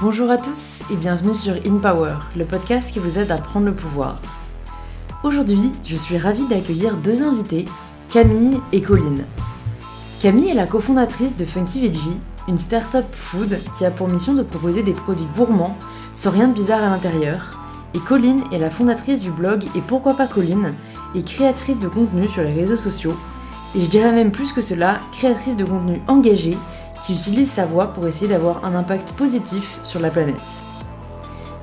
Bonjour à tous et bienvenue sur In Power, le podcast qui vous aide à prendre le pouvoir. Aujourd'hui, je suis ravie d'accueillir deux invités, Camille et Colline. Camille est la cofondatrice de Funky Veggie, une start-up food qui a pour mission de proposer des produits gourmands sans rien de bizarre à l'intérieur. Et Colline est la fondatrice du blog Et pourquoi pas Colline et créatrice de contenu sur les réseaux sociaux. Et je dirais même plus que cela, créatrice de contenu engagé qui utilise sa voix pour essayer d'avoir un impact positif sur la planète.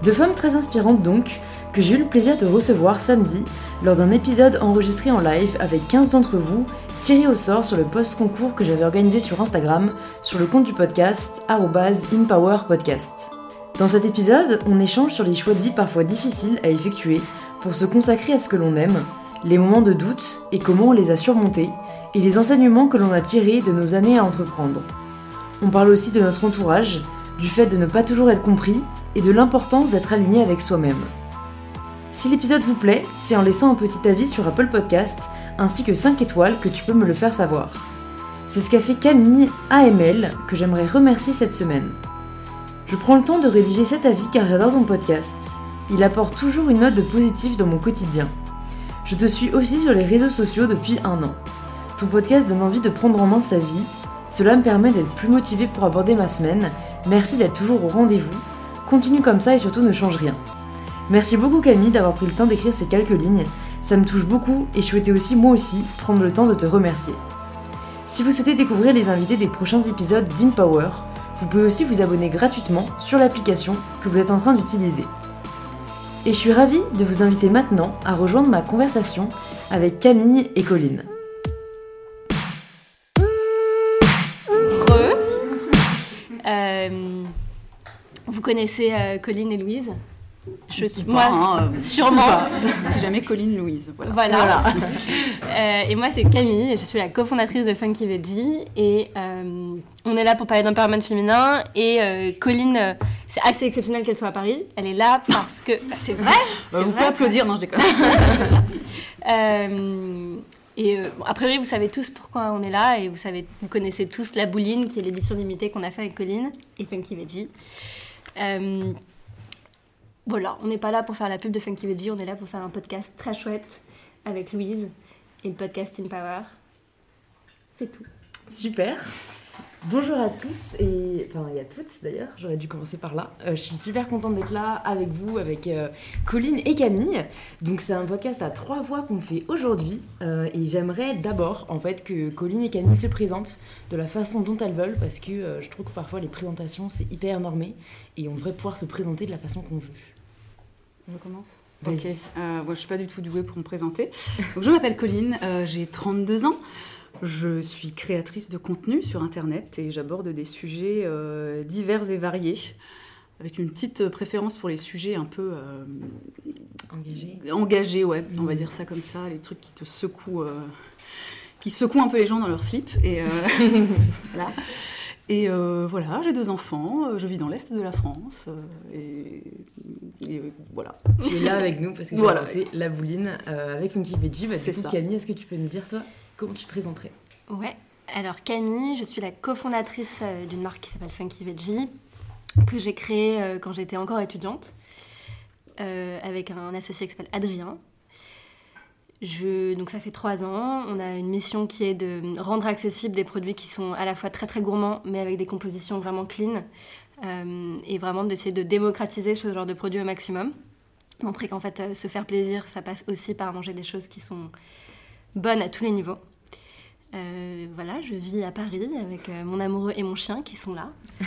Deux femmes très inspirantes donc, que j'ai eu le plaisir de recevoir samedi lors d'un épisode enregistré en live avec 15 d'entre vous tirés au sort sur le post-concours que j'avais organisé sur Instagram sur le compte du podcast InPowerPodcast. Dans cet épisode, on échange sur les choix de vie parfois difficiles à effectuer pour se consacrer à ce que l'on aime, les moments de doute et comment on les a surmontés, et les enseignements que l'on a tirés de nos années à entreprendre. On parle aussi de notre entourage, du fait de ne pas toujours être compris et de l'importance d'être aligné avec soi-même. Si l'épisode vous plaît, c'est en laissant un petit avis sur Apple Podcast ainsi que 5 étoiles que tu peux me le faire savoir. C'est ce qu'a fait Camille AML que j'aimerais remercier cette semaine. Je prends le temps de rédiger cet avis car j'adore ton podcast. Il apporte toujours une note de positif dans mon quotidien. Je te suis aussi sur les réseaux sociaux depuis un an. Ton podcast donne envie de prendre en main sa vie cela me permet d'être plus motivée pour aborder ma semaine. Merci d'être toujours au rendez-vous. Continue comme ça et surtout ne change rien. Merci beaucoup Camille d'avoir pris le temps d'écrire ces quelques lignes. Ça me touche beaucoup et je souhaitais aussi moi aussi prendre le temps de te remercier. Si vous souhaitez découvrir les invités des prochains épisodes d'InPower, vous pouvez aussi vous abonner gratuitement sur l'application que vous êtes en train d'utiliser. Et je suis ravie de vous inviter maintenant à rejoindre ma conversation avec Camille et Colline. Connaissez euh, Colline et Louise? Je suis moi, hein, euh, sûrement. si jamais Colline Louise. Voilà. Euh, et moi, c'est Camille. Je suis la cofondatrice de Funky Veggie. Et on est là pour parler d'empowerment féminin. Et Colline, c'est assez exceptionnel qu'elle soit à Paris. Elle est là parce que. Bah, c'est vrai. Bah, vous pouvez applaudir, non, je déconne. et a priori, vous savez tous pourquoi on est là. Et vous, savez, vous connaissez tous La Bouline, qui est l'édition limitée qu'on a fait avec Colline et Funky Veggie. Euh, voilà, on n'est pas là pour faire la pub de Funky Veggie, on est là pour faire un podcast très chouette avec Louise et le podcast In Power. C'est tout. Super. Bonjour à tous et enfin et à toutes d'ailleurs, j'aurais dû commencer par là. Euh, je suis super contente d'être là avec vous, avec euh, Colline et Camille. Donc c'est un podcast à trois voix qu'on fait aujourd'hui euh, et j'aimerais d'abord en fait que Colline et Camille se présentent de la façon dont elles veulent parce que je trouve que parfois les présentations c'est hyper normé et on devrait pouvoir se présenter de la façon qu'on veut. Je commence Ok, moi je suis pas du tout douée pour me présenter. Donc, je m'appelle Colline, j'ai 32 ans. Je suis créatrice de contenu sur Internet et j'aborde des sujets euh, divers et variés, avec une petite préférence pour les sujets un peu euh, engagés. Engagés, ouais, on va mmh. dire ça comme ça, les trucs qui te secouent, euh, qui secouent un peu les gens dans leur slip. Et voilà. Et voilà, j'ai deux enfants, je vis dans l'est de la France, et, voilà. Tu es là avec nous parce que voilà. c'est la bouline avec une Veggie. Bah, c'est. Camille, est-ce que tu peux nous dire toi Comment tu te présenterais Ouais, alors Camille, je suis la cofondatrice euh, d'une marque qui s'appelle Funky Veggie, que j'ai créée euh, quand j'étais encore étudiante, euh, avec un associé qui s'appelle Adrien. Donc ça fait trois ans, on a une mission qui est de rendre accessibles des produits qui sont à la fois très très gourmands, mais avec des compositions vraiment clean, et vraiment d'essayer de démocratiser ce genre de produits au maximum. Montrer qu'en fait, se faire plaisir, ça passe aussi par manger des choses qui sont bonne à tous les niveaux. Euh, voilà, je vis à Paris avec euh, mon amoureux et mon chien qui sont là.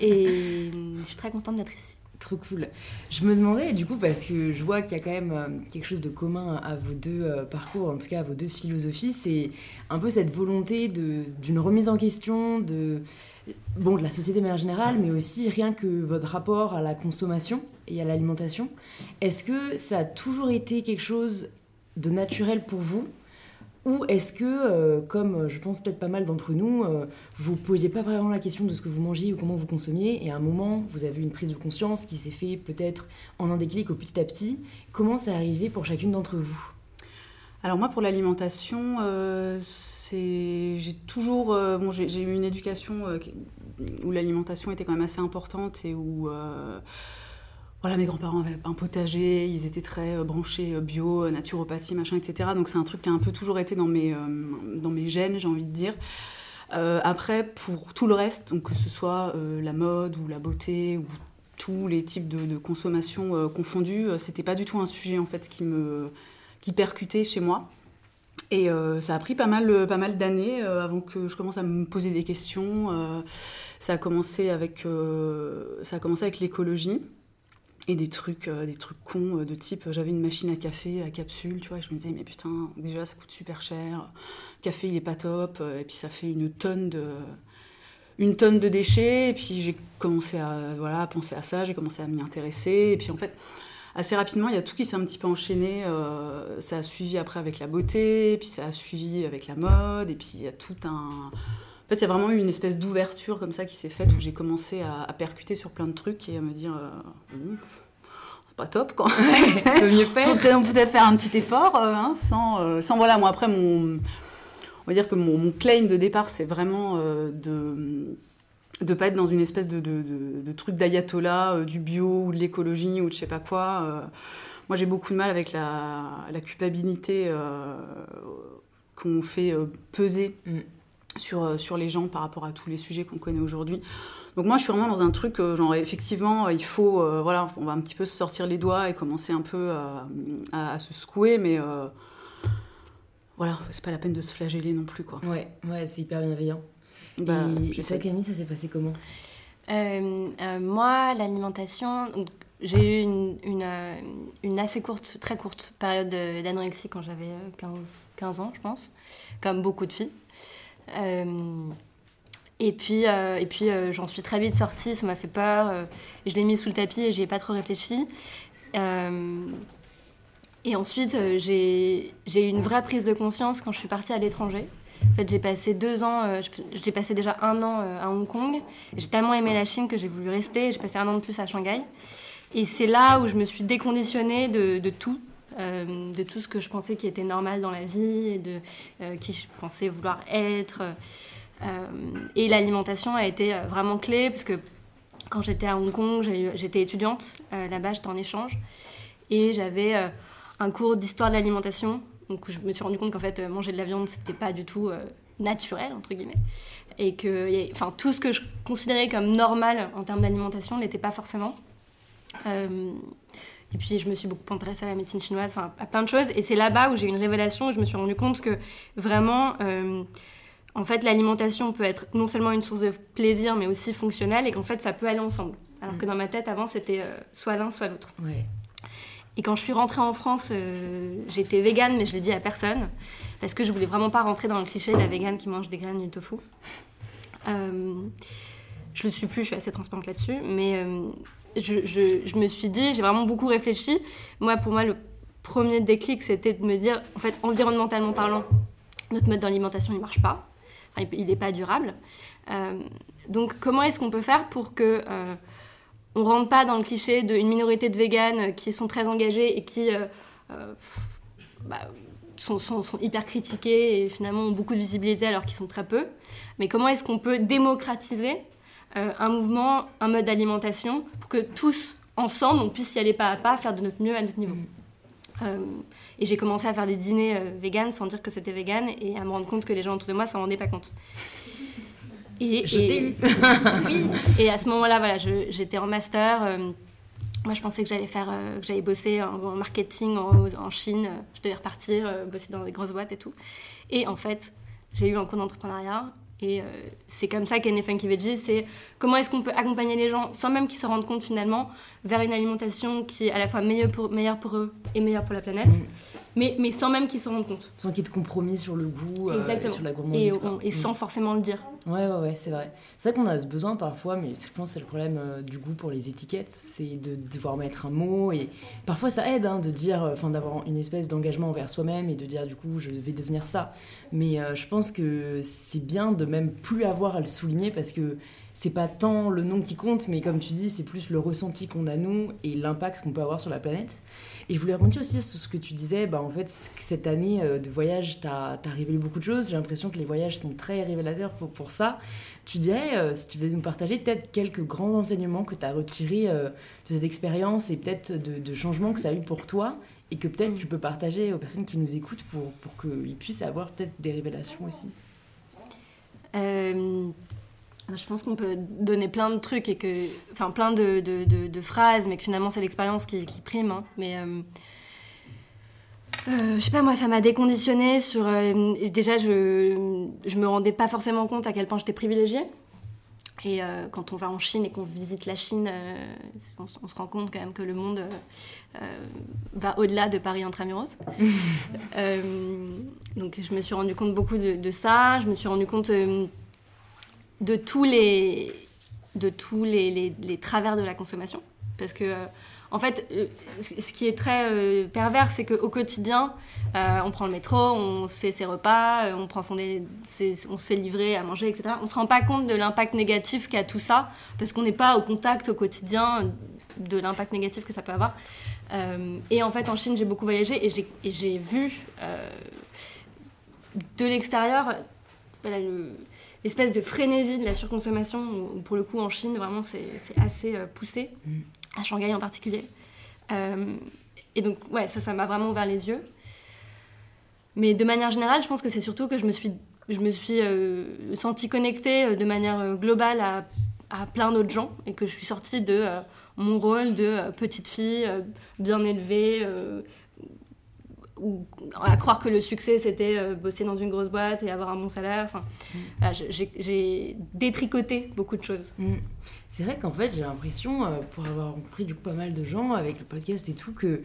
et je suis très contente d'être ici. Trop cool. Je me demandais, du coup, parce que je vois qu'il y a quand même euh, quelque chose de commun à vos deux parcours, en tout cas à vos deux philosophies, c'est un peu cette volonté d'une remise en question de, bon, de la société de manière générale, mais aussi rien que votre rapport à la consommation et à l'alimentation. Est-ce que ça a toujours été quelque chose de naturel pour vous ou est-ce que, euh, comme euh, je pense peut-être pas mal d'entre nous, euh, vous posiez pas vraiment la question de ce que vous mangiez ou comment vous consommiez, et à un moment, vous avez une prise de conscience qui s'est fait peut-être en un déclic au petit à petit. Comment ça arrivé pour chacune d'entre vous? Alors moi, pour l'alimentation, c'est c'est j'ai toujours bon j'ai eu une éducation où l'alimentation était quand même assez importante et où voilà, mes grands-parents avaient un potager, ils étaient très branchés bio, naturopathie, machin, etc. Donc c'est un truc qui a un peu toujours été dans mes, dans mes gènes, j'ai envie de dire. après, pour tout le reste, donc que ce soit la mode ou la beauté ou tous les types de, consommation euh, confondus, euh, c'était pas du tout un sujet en fait qui me qui percutait chez moi. Et euh, ça a pris pas mal, pas mal d'années avant que je commence à me poser des questions. ça a commencé avec, ça a commencé avec l'écologie et des trucs, des trucs cons de type j'avais une machine à café à capsule, tu vois, et je me disais mais putain déjà ça coûte super cher, café il est pas top, et puis ça fait une tonne de une tonne de déchets. Et puis j'ai commencé à, voilà, penser à ça, j'ai commencé à m'y intéresser. Et puis en fait, assez rapidement, il y a tout qui s'est un petit peu enchaîné. Euh, ça a suivi après avec la beauté, puis ça a suivi avec la mode, et puis il y a tout un. En fait, il y a vraiment eu une espèce d'ouverture comme ça qui s'est faite où j'ai commencé à, percuter sur plein de trucs et à me dire. Euh, c'est pas top quand même. peut mieux faire. Peut-être faire un petit effort, euh, hein, sans, sans. Voilà, moi après, mon on va dire que mon, claim de départ, c'est vraiment euh, de de pas être dans une espèce de, de, truc d'ayatollah, euh, du bio ou de l'écologie ou de je sais pas quoi. Euh. moi, j'ai beaucoup de mal avec la, culpabilité qu'on fait peser mm. Sur, sur les gens par rapport à tous les sujets qu'on connaît aujourd'hui. Donc moi, je suis vraiment dans un truc, genre, effectivement, il faut, voilà, on va un petit peu se sortir les doigts et commencer un peu à, se secouer, mais voilà, c'est pas la peine de se flageller non plus, quoi. Ouais, ouais, c'est hyper bienveillant. Bah, et ça, Camille, ça s'est passé comment? Euh, euh, Moi, l'alimentation, j'ai eu une, une, euh, une, assez courte, très courte période d'anorexie quand j'avais 15, 15 ans, je pense, comme beaucoup de filles. Et puis, et puis j'en suis très vite sortie, ça m'a fait peur. je l'ai mis sous le tapis et j'y ai pas trop réfléchi. Et ensuite, euh, j'ai eu une vraie prise de conscience quand je suis partie à l'étranger. En fait, j'ai passé deux ans, euh, j'ai passé déjà un an euh, à Hong Kong. J'ai tellement aimé la Chine que j'ai voulu rester. J'ai passé un an de plus à Shanghai. Et c'est là où je me suis déconditionnée de tout, de tout ce que je pensais qui était normal dans la vie, et de qui je pensais vouloir être. et l'alimentation a été vraiment clé, parce que quand j'étais à Hong Kong, j'étais étudiante. Là-bas, j'étais en échange. Et j'avais un cours d'histoire de l'alimentation. Donc je me suis rendu compte qu'en fait, manger de la viande, c'était pas du tout euh, naturel, entre guillemets. Et que enfin, tout ce que je considérais comme normal en termes d'alimentation n'était pas forcément. Euh, et puis je me suis beaucoup intéressée à la médecine chinoise, enfin à plein de choses. Et c'est là-bas où j'ai eu une révélation, où je me suis rendu compte que vraiment, euh, en fait, l'alimentation peut être non seulement une source de plaisir, mais aussi fonctionnelle, et qu'en fait, ça peut aller ensemble. Alors que mm. dans ma tête, avant, c'était soit l'un, soit l'autre. Ouais. Et quand je suis rentrée en France, euh, j'étais végane, mais je l'ai dit à personne. Parce que je voulais vraiment pas rentrer dans le cliché de la végane qui mange des graines du tofu. Euh, je le suis plus, je suis assez transparente là-dessus. Mais euh, je, me suis dit, j'ai vraiment beaucoup réfléchi. Moi, pour moi, le premier déclic, c'était de me dire, en fait, environnementalement parlant, notre mode d'alimentation, il marche pas. il n'est pas durable. donc, comment est-ce qu'on peut faire pour que on rentre pas dans le cliché d'une minorité de véganes qui sont très engagés et qui euh, euh, bah, sont, hyper critiqués et finalement ont beaucoup de visibilité alors qu'ils sont très peu? Mais comment est-ce qu'on peut démocratiser euh, un mouvement, un mode d'alimentation pour que tous, ensemble, on puisse y aller pas à pas, faire de notre mieux à notre niveau mm. Et j'ai commencé à faire des dîners véganes sans dire que c'était vegan et à me rendre compte que les gens autour de moi s'en rendaient pas compte. Et, je t'ai eu. oui. Et à ce moment-là, voilà, j'étais en master. Euh, moi, je pensais que j'allais faire, euh, que j'allais bosser en, marketing en, Chine. Je devais repartir, euh, bosser dans des grosses boîtes et tout. Et en fait, j'ai eu un cours d'entrepreneuriat. Et c'est comme ça qu'est né Funky Veggie. C'est comment est-ce qu'on peut accompagner les gens sans même qu'ils se rendent compte finalement vers une alimentation qui est à la fois meilleure pour, meilleure pour eux et meilleure pour la planète. Mm mais, mais sans même qu'ils s'en rendent compte. Sans qu'il y ait de compromis sur le goût, euh, sur la gourmandise. Et, et sans mm. forcément le dire. Ouais, ouais, ouais, c'est vrai. C'est vrai qu'on a ce besoin parfois, mais je pense que c'est le problème euh, du goût pour les étiquettes, c'est de devoir mettre un mot. Et parfois ça aide hein, de dire, euh, enfin d'avoir une espèce d'engagement envers soi-même et de dire du coup je vais devenir ça. Mais je pense que c'est bien de même plus avoir à le souligner parce que c'est pas tant le nom qui compte, mais comme tu dis, c'est plus le ressenti qu'on a nous et l'impact qu'on peut avoir sur la planète. Et je voulais rebondir aussi sur ce que tu disais, bah, en fait, cette année de voyage, tu as, révélé beaucoup de choses. J'ai l'impression que les voyages sont très révélateurs pour, pour ça. Tu dirais, si tu veux nous partager peut-être quelques grands enseignements que tu as retirés de cette expérience et peut-être de, changements que ça a eu pour toi et que peut-être tu peux partager aux personnes qui nous écoutent pour, pour qu'ils puissent avoir peut-être des révélations aussi? Euh, Je pense qu'on peut donner plein de trucs et que, enfin plein de, de, de, phrases, mais que finalement c'est l'expérience qui, qui, prime. Hein. Mais euh, euh, je sais pas, moi ça m'a déconditionné sur. déjà, je, je me rendais pas forcément compte à quel point j'étais privilégiée. Et euh, quand on va en Chine et qu'on visite la Chine, euh, on, se rend compte quand même que le monde euh, va au-delà de Paris intramuros. donc je me suis rendu compte beaucoup de, ça. Je me suis rendu compte de tous les de tous les, les, travers de la consommation, parce que en fait, euh, ce qui est très euh, pervers, c'est qu'au quotidien, euh, on prend le métro, on se fait ses repas, on, prend son on se fait livrer à manger, etc. On ne se rend pas compte de l'impact négatif qu'a tout ça, parce qu'on n'est pas au contact au quotidien de l'impact négatif que ça peut avoir. et en fait, en Chine, j'ai beaucoup voyagé et j'ai vu de l'extérieur l'espèce de frénésie de la surconsommation, pour le coup, en Chine, vraiment, c'est assez poussé. Mm à Shanghai en particulier. Euh, et donc, ouais, ça, ça m'a vraiment ouvert les yeux. Mais de manière générale, je pense que c'est surtout que je me suis, je me suis euh, sentie connectée euh, de manière globale à, à plein d'autres gens et que je suis sortie de mon rôle de petite fille bien élevée, ou à croire que le succès c'était euh, bosser dans une grosse boîte et avoir un bon salaire. Enfin, mm. j'ai détricoté beaucoup de choses. Mm. C'est vrai qu'en fait j'ai l'impression, euh, pour avoir rencontré du coup pas mal de gens avec le podcast et tout, que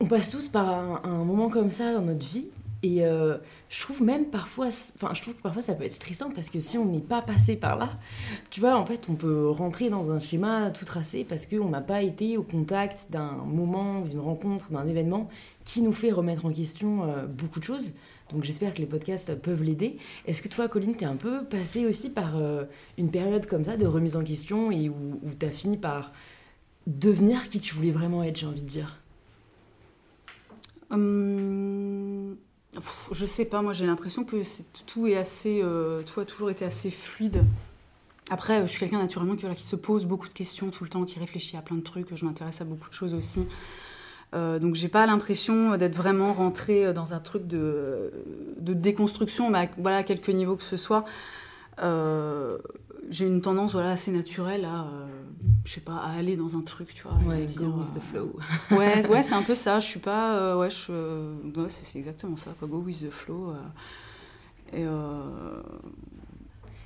on passe tous par un, moment comme ça dans notre vie et euh, je trouve même parfois, enfin, je trouve que parfois ça peut être stressant parce que si on n'est pas passé par là, tu vois, en fait, on peut rentrer dans un schéma tout tracé parce qu'on n'a pas été au contact d'un moment, d'une rencontre, d'un événement qui nous fait remettre en question euh, beaucoup de choses. Donc j'espère que les podcasts peuvent l'aider. Est-ce que toi, Colline, tu es un peu passé aussi par euh, une période comme ça de remise en question et où, où tu as fini par devenir qui tu voulais vraiment être, j'ai envie de dire? Hum, je sais pas, moi j'ai l'impression que tout est assez, euh, tout a toujours été assez fluide. Après, je suis quelqu'un naturellement qui se pose beaucoup de questions tout le temps, qui réfléchit à plein de trucs. Je m'intéresse à beaucoup de choses aussi. Euh, donc j'ai pas l'impression d'être vraiment rentrée dans un truc de, de déconstruction, mais à, voilà, à quelque niveau que ce soit. Euh, j'ai une tendance voilà, assez naturelle à, euh, je sais pas, à aller dans un truc, tu vois. Ouais, go with the flow. ouais, ouais c'est un peu ça. Je suis pas. Euh, ouais, c'est exactement ça, quoi. Go with the flow. et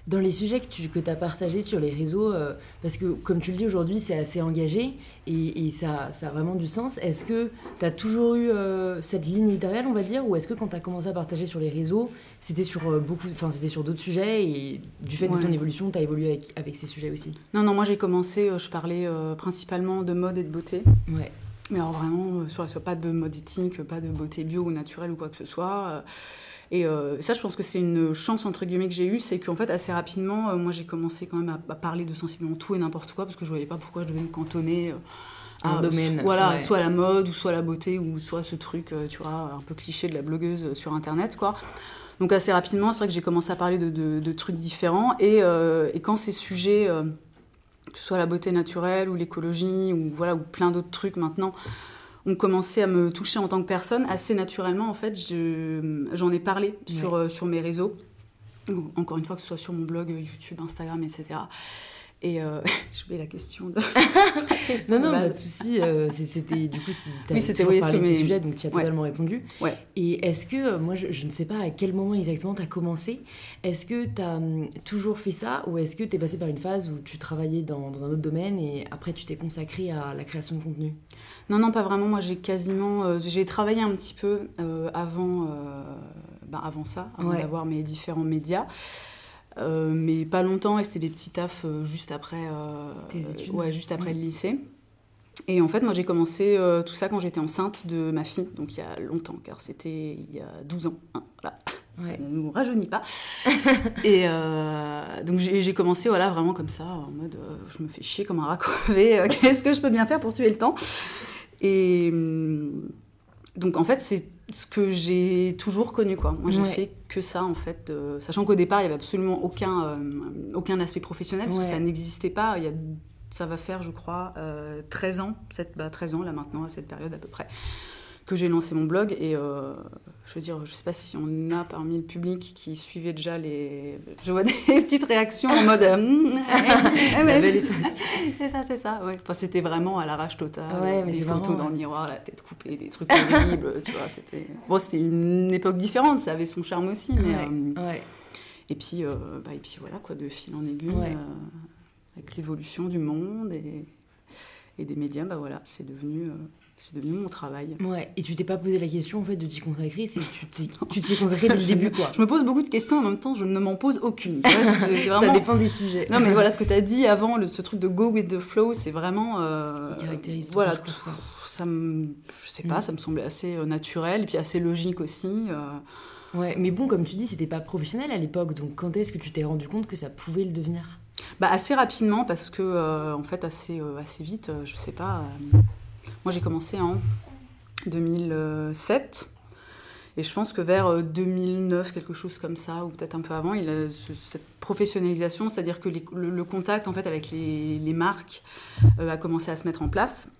dans les sujets que tu que as partagés sur les réseaux, euh, parce que comme tu le dis aujourd'hui, c'est assez engagé et, ça, ça, a vraiment du sens. Est-ce que tu as toujours eu euh, cette ligne éditoriale, on va dire, ou est-ce que quand tu as commencé à partager sur les réseaux, c'était sur euh, beaucoup, enfin c'était sur d'autres sujets et du fait de ton évolution, tu as évolué avec, avec, ces sujets aussi? Non, non, moi j'ai commencé, je parlais principalement de mode et de beauté. Ouais. Mais alors vraiment, soit, soit pas de mode éthique, pas de beauté bio ou naturelle ou quoi que ce soit. Et euh, ça, je pense que c'est une chance, entre guillemets, que j'ai eue, c'est qu'en fait, assez rapidement, euh, moi, j'ai commencé quand même à, parler de sensiblement tout et n'importe quoi, parce que je voyais pas pourquoi je devais me cantonner euh, à un domaine. Voilà, soit la mode, ou soit la beauté, ou soit ce truc, tu vois, un peu cliché de la blogueuse sur Internet, quoi. Donc assez rapidement, c'est vrai que j'ai commencé à parler de, de, trucs différents, et, et quand ces sujets, que ce soit la beauté naturelle, ou l'écologie, ou voilà, ou plein d'autres trucs maintenant, ont commencé à me toucher en tant que personne, assez naturellement, en fait, j'en ai parlé sur, euh, sur mes réseaux. Encore une fois, que ce soit sur mon blog, YouTube, Instagram, etc. Et euh, voulais la question de. non, non, pas de souci. Euh, c'était du coup, oui, c'était oui, parlé de ces sujets, donc tu as totalement répondu. Ouais. Et est-ce que, euh, moi, je, ne sais pas à quel moment exactement tu as commencé. Est-ce que tu as hum, toujours fait ça ou est-ce que tu es passé par une phase où tu travaillais dans, dans un autre domaine et après tu t'es consacré à la création de contenu? Non, non, pas vraiment. Moi, j'ai quasiment. j'ai travaillé un petit peu avant, bah, avant ça, avant d'avoir mes différents médias. Euh, mais pas longtemps et c'était des petits tafs euh, juste après, euh, ouais, juste après le lycée. Et en fait, moi j'ai commencé tout ça quand j'étais enceinte de ma fille, donc il y a longtemps, car c'était il y a 12 ans. Hein, voilà. Ouais. On ne nous rajeunit pas. et donc j'ai commencé voilà, vraiment comme ça, en mode je me fais chier comme un rat crevé, qu'est-ce que je peux bien faire pour tuer le temps? Et. Hum, donc en fait, c'est ce que j'ai toujours connu quoi. Moi j'ai fait que ça en fait, sachant qu'au départ il y avait absolument aucun euh, aucun aspect professionnel parce que ça n'existait pas. Il y a, ça va faire je crois 13 ans, 7, bah, 13 ans là maintenant à cette période à peu près que j'ai lancé mon blog et euh, je veux dire, je sais pas si on a parmi le public qui suivait déjà les. Je vois des petites réactions en mode. Euh, c'est ça, c'est ça, ouais. Enfin, c'était vraiment à l'arrache totale. Ouais, des photos dans le miroir, la tête coupée, des trucs horribles, tu vois. C'était. Bon, c'était une époque différente, ça avait son charme aussi, mais. Euh, et puis, bah, et puis voilà, quoi, de fil en aiguille, avec l'évolution du monde et et des médias, bah voilà, c'est devenu, euh, c'est devenu mon travail. Ouais, et tu t'es pas posé la question en fait de t'y consacrer, c'est tu t'y, consacré dès le début quoi. Je me pose beaucoup de questions en même temps, je ne m'en pose aucune. vraiment... Ça dépend des sujets. Non mais voilà, ce que tu as dit avant, le, ce truc de go with the flow, c'est vraiment. Euh, ce qui caractérise voilà, tout, ça me, je sais pas, mm. ça me semblait assez euh, naturel et puis assez logique aussi. Ouais, mais bon, comme tu dis, c'était pas professionnel à l'époque, donc quand est-ce que tu t'es rendu compte que ça pouvait le devenir? Bah, Assez rapidement, parce que, euh, en fait, assez, euh, assez vite, euh, je sais pas. moi, j'ai commencé en 2007. Et je pense que vers 2009, quelque chose comme ça, ou peut-être un peu avant, il a cette professionnalisation, c'est-à-dire que le, contact en fait avec les, les marques a commencé à se mettre en place.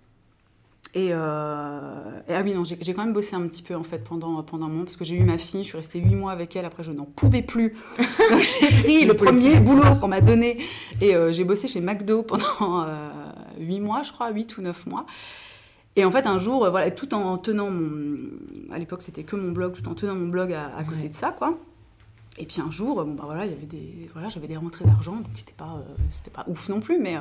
Et, ah oui, non, j'ai quand même bossé un petit peu en fait pendant, pendant un moment parce que j'ai eu ma fille, je suis restée huit mois avec elle, après je n'en pouvais plus. Donc j'ai pris le premier boulot qu'on m'a donné et j'ai bossé chez McDo pendant huit mois, je crois, huit ou neuf mois. Et en fait, un jour, voilà, tout en tenant mon. À l'époque, c'était que mon blog, tout en tenant mon blog à, côté de ça, quoi. Et puis un jour, bon, bah voilà, il y avait des, voilà, j'avais des rentrées d'argent, donc c'était pas, c'était pas ouf non plus, mais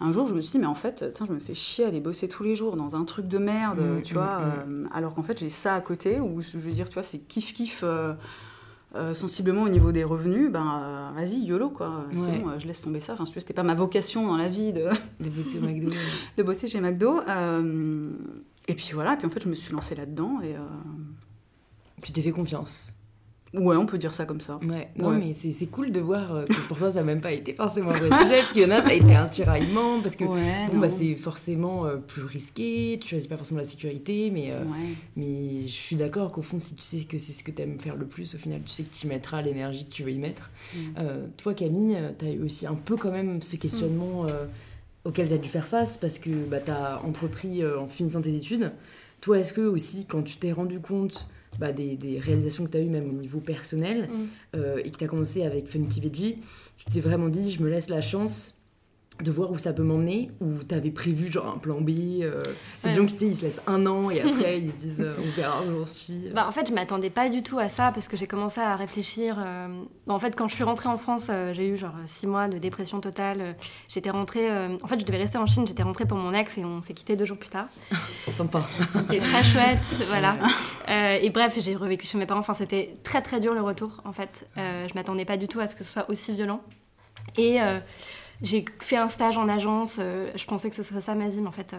un jour, je me suis dit, mais en fait, tiens, je me fais chier à aller bosser tous les jours dans un truc de merde, mmh, tu vois, mmh, mmh. Euh, alors qu'en fait, j'ai ça à côté, où je veux dire, tu vois, c'est kiff-kiff. Euh, euh, sensiblement au niveau des revenus, ben vas-y, YOLO quoi. C'est bon, je laisse tomber ça. Enfin, tu c'était pas ma vocation dans la vie de, de bosser McDo. de bosser chez McDo. et puis voilà, et puis en fait, je me suis lancée là-dedans et. Tu t'es fait confiance. Ouais, on peut dire ça comme ça. Ouais, non, mais c'est cool de voir euh, que pour toi, ça n'a même pas été forcément un vrai sujet, parce qu'il y en a, ça a été un tiraillement, parce que bah, c'est forcément euh, plus risqué, tu choisis pas forcément la sécurité, mais, euh, mais je suis d'accord qu'au fond, si tu sais que c'est ce que tu aimes faire le plus, au final, tu sais que tu y mettras l'énergie que tu veux y mettre. Mm. toi, Camille, tu as eu aussi un peu quand même ce questionnement auquel tu as dû faire face, parce que bah, tu as entrepris en finissant tes études. Toi, est-ce que aussi, quand tu t'es rendu compte bah, des, réalisations que tu as eues même au niveau personnel mm. euh, et que tu as commencé avec Funky Veggie, tu t'es vraiment dit je me laisse la chance de voir où ça peut m'emmener, ou t'avais prévu genre un plan B. Euh, c'est des gens qui ils se laissent un an et après ils se disent euh, on verra où j'en suis. Bah, en fait, je m'attendais pas du tout à ça parce que j'ai commencé à réfléchir. Euh, en fait, quand je suis rentrée en France, j'ai eu genre six mois de dépression totale. J'étais rentrée. En fait, je devais rester en Chine. J'étais rentrée pour mon ex et on s'est quitté deux jours plus tard. Sympa. C'était très chouette, voilà. et bref, j'ai revécu chez mes parents. Enfin, c'était très très dur le retour. En fait, je m'attendais pas du tout à ce que ce soit aussi violent. Et j'ai fait un stage en agence, euh, je pensais que ce serait ça ma vie, mais en fait, euh,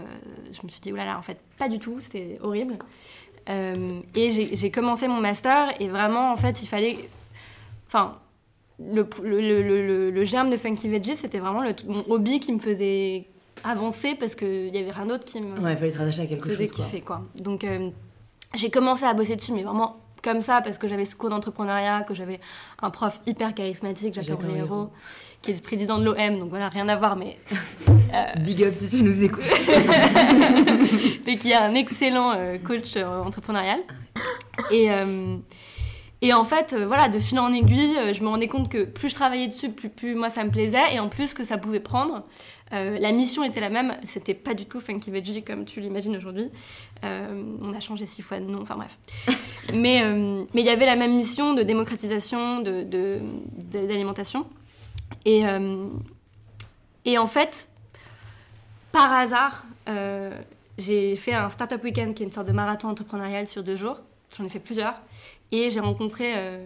je me suis dit, oulala, en fait, pas du tout, c'était horrible. Euh, et j'ai commencé mon master, et vraiment, en fait, il fallait. Enfin, le, le, le, le germe de Funky Veggie, c'était vraiment mon hobby qui me faisait avancer parce qu'il y avait rien d'autre qui me. Ouais, il fallait être attaché à quelque faisait chose. Kiffer, quoi. Donc, j'ai commencé à bosser dessus, mais vraiment comme ça, parce que j'avais ce cours d'entrepreneuriat, que j'avais un prof hyper charismatique, Jacques Hérault qui est président de l'OM, donc voilà, rien à voir, mais. Euh, Big up si tu nous écoutes. mais qui est un excellent euh, coach euh, entrepreneurial. Et. Et en fait, voilà, de fil en aiguille, je me rendais compte que plus je travaillais dessus, plus, plus moi ça me plaisait, et en plus que ça pouvait prendre. la mission était la même, c'était pas du tout Funky Veggie comme tu l'imagines aujourd'hui. on a changé six fois de nom, enfin bref. mais mais il y avait la même mission de démocratisation d'alimentation. De, et, euh, et en fait, par hasard, euh, j'ai fait un Startup Weekend qui est une sorte de marathon entrepreneurial sur deux jours. J'en ai fait plusieurs. Et j'ai rencontré euh,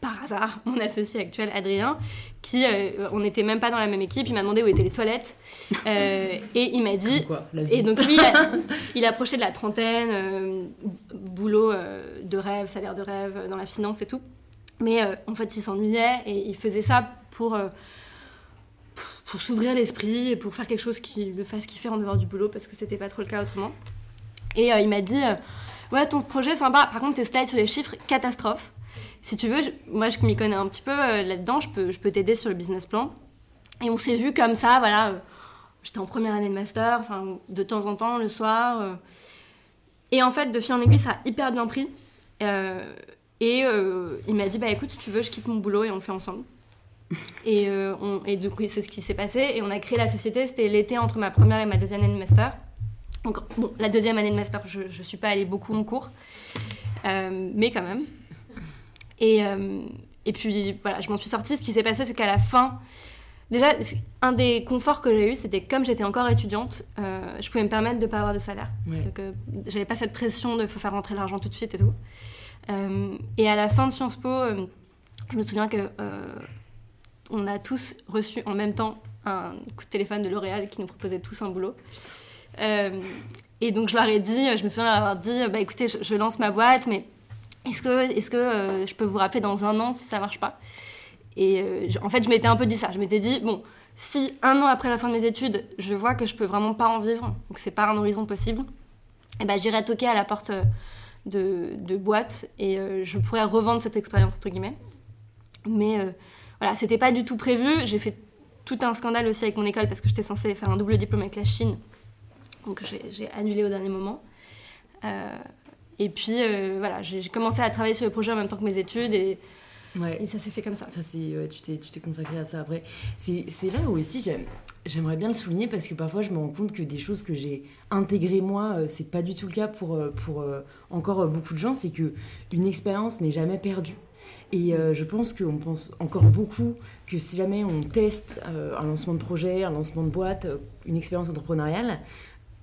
par hasard mon associé actuel, Adrien, qui, on n'était même pas dans la même équipe. Il m'a demandé où étaient les toilettes. et il m'a dit. et donc lui, il, a, approché de la trentaine, boulot de rêve, salaire de rêve dans la finance et tout. Mais en fait, il s'ennuyait et il faisait ça pour pour s'ouvrir l'esprit et pour faire quelque chose qui le fasse kiffer en dehors du boulot parce que c'était pas trop le cas autrement. Et euh, il m'a dit euh, ouais, ton projet sympa. Par contre, tes slides sur les chiffres, catastrophe. Si tu veux, moi je m'y connais un petit peu là-dedans, je peux, je peux t'aider sur le business plan. Et on s'est vu comme ça, voilà. J'étais en première année de master, enfin, de temps en temps, le soir. Et en fait, de fil en aiguille, ça a hyper bien pris. Euh, et euh, il m'a dit, bah écoute, si tu veux, je quitte mon boulot et on le fait ensemble. et, euh, on, et du coup, c'est ce qui s'est passé. Et on a créé la société, c'était l'été entre ma première et ma deuxième année de master. Donc, bon, la deuxième année de master, je ne suis pas allée beaucoup en cours, mais quand même. Et, et puis, voilà, je m'en suis sortie. Ce qui s'est passé, c'est qu'à la fin, Déjà, un des conforts que j'ai eu, c'était comme j'étais encore étudiante, euh, je pouvais me permettre de ne pas avoir de salaire. Ouais. que j'avais pas cette pression de faut faire rentrer l'argent tout de suite et tout. Euh, et à la fin de Sciences Po, euh, je me souviens que on a tous reçu en même temps un coup de téléphone de L'Oréal qui nous proposait tous un boulot. Et donc je leur ai dit, je me souviens leur avoir dit, bah écoutez, je, lance ma boîte, mais est-ce que, est que je peux vous rappeler dans un an si ça marche pas? Et euh, en fait, je m'étais un peu dit ça. Je m'étais dit, bon, si un an après la fin de mes études, je vois que je peux vraiment pas en vivre, donc c'est pas un horizon possible, et eh ben j'irai toquer à la porte euh, de, boîte et euh, je pourrais revendre cette expérience entre guillemets. Mais voilà, c'était pas du tout prévu. J'ai fait tout un scandale aussi avec mon école parce que j'étais censée faire un double diplôme avec la Chine, donc j'ai annulé au dernier moment. et puis voilà, j'ai commencé à travailler sur le projet en même temps que mes études et et ça s'est fait comme ça. ça ouais, tu t'es consacré à ça après. C'est là où aussi j'aimerais bien le souligner parce que parfois je me rends compte que des choses que j'ai intégrées moi, euh, c'est pas du tout le cas pour, euh, pour euh, encore beaucoup de gens. C'est que une expérience n'est jamais perdue. Et je pense qu'on pense encore beaucoup que si jamais on teste un lancement de projet, un lancement de boîte, une expérience entrepreneuriale,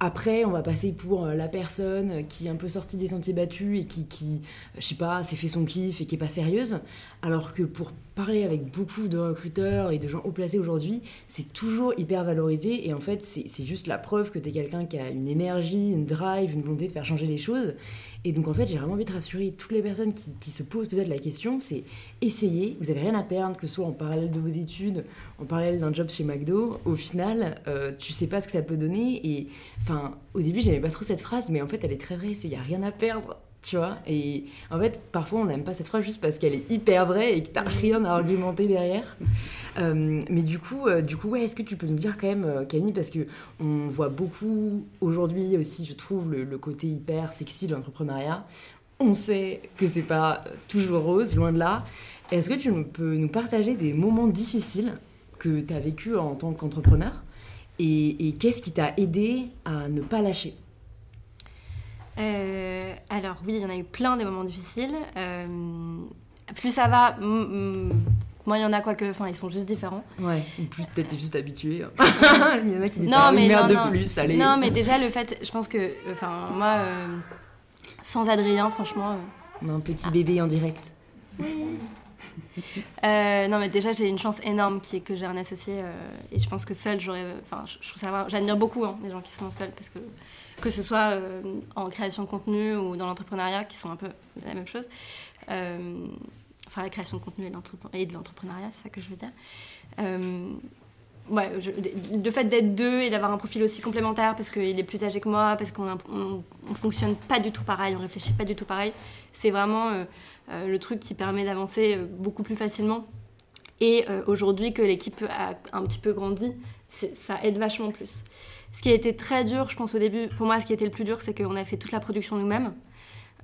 après, on va passer pour euh, la personne qui est un peu sortie des sentiers battus et qui, qui je sais pas, s'est fait son kiff et qui est pas sérieuse. Alors que pour parler avec beaucoup de recruteurs et de gens haut placés aujourd'hui, c'est toujours hyper valorisé. Et en fait, c'est juste la preuve que tu es quelqu'un qui a une énergie, une drive, une volonté de faire changer les choses. Et donc en fait, j'ai vraiment envie de rassurer toutes les personnes qui, se posent peut-être la question, c'est essayer, vous avez rien à perdre, que ce soit en parallèle de vos études, en parallèle d'un job chez McDo, au final, euh, tu sais pas ce que ça peut donner. Et enfin, au début, j'aimais pas trop cette phrase, mais en fait, elle est très vraie, c'est il y a rien à perdre tu vois. Et en fait parfois on n'aime pas cette phrase juste parce qu'elle est hyper vraie et que t'as rien à argumenter derrière. Euh, mais du coup euh, du coup ouais est-ce que tu peux nous dire quand même euh, Camille parce que on voit beaucoup aujourd'hui aussi je trouve le, côté hyper sexy de l'entrepreneuriat. On sait que c'est pas toujours rose loin de là. Est-ce que tu peux nous partager des moments difficiles que tu as vécu en tant qu'entrepreneur et qu'est-ce qui t'a aidé à ne pas lâcher? Euh, alors oui, il y en a eu plein des moments difficiles. Euh, plus ça va, moins il y en a quoi que, enfin ils sont juste différents. Ouais, ou plus peut-être juste habitué. Il y en a qui disent non, mais une merde de plus, allez. Non mais déjà le fait, je pense que, enfin moi, euh, sans Adrien franchement... un petit bébé en direct. non mais déjà j'ai une chance énorme qui est que j'ai un associé et je pense que seul j'aurais enfin je, trouve ça j'admire beaucoup hein, les gens qui sont seuls parce que que ce soit euh, en création de contenu ou dans l'entrepreneuriat, qui sont un peu la même chose. Euh, enfin, la création de contenu et de l'entrepreneuriat, c'est ça que je veux dire. Euh, ouais, le fait d'être deux et d'avoir un profil aussi complémentaire parce qu'il est plus âgé que moi, parce qu'on ne fonctionne pas du tout pareil, on réfléchit pas du tout pareil, c'est vraiment le truc qui permet d'avancer beaucoup plus facilement. Et aujourd'hui que l'équipe a un petit peu grandi, ça aide vachement plus. Ce qui a été très dur, je pense au début, pour moi, ce qui a été le plus dur, c'est qu'on a fait toute la production nous-mêmes.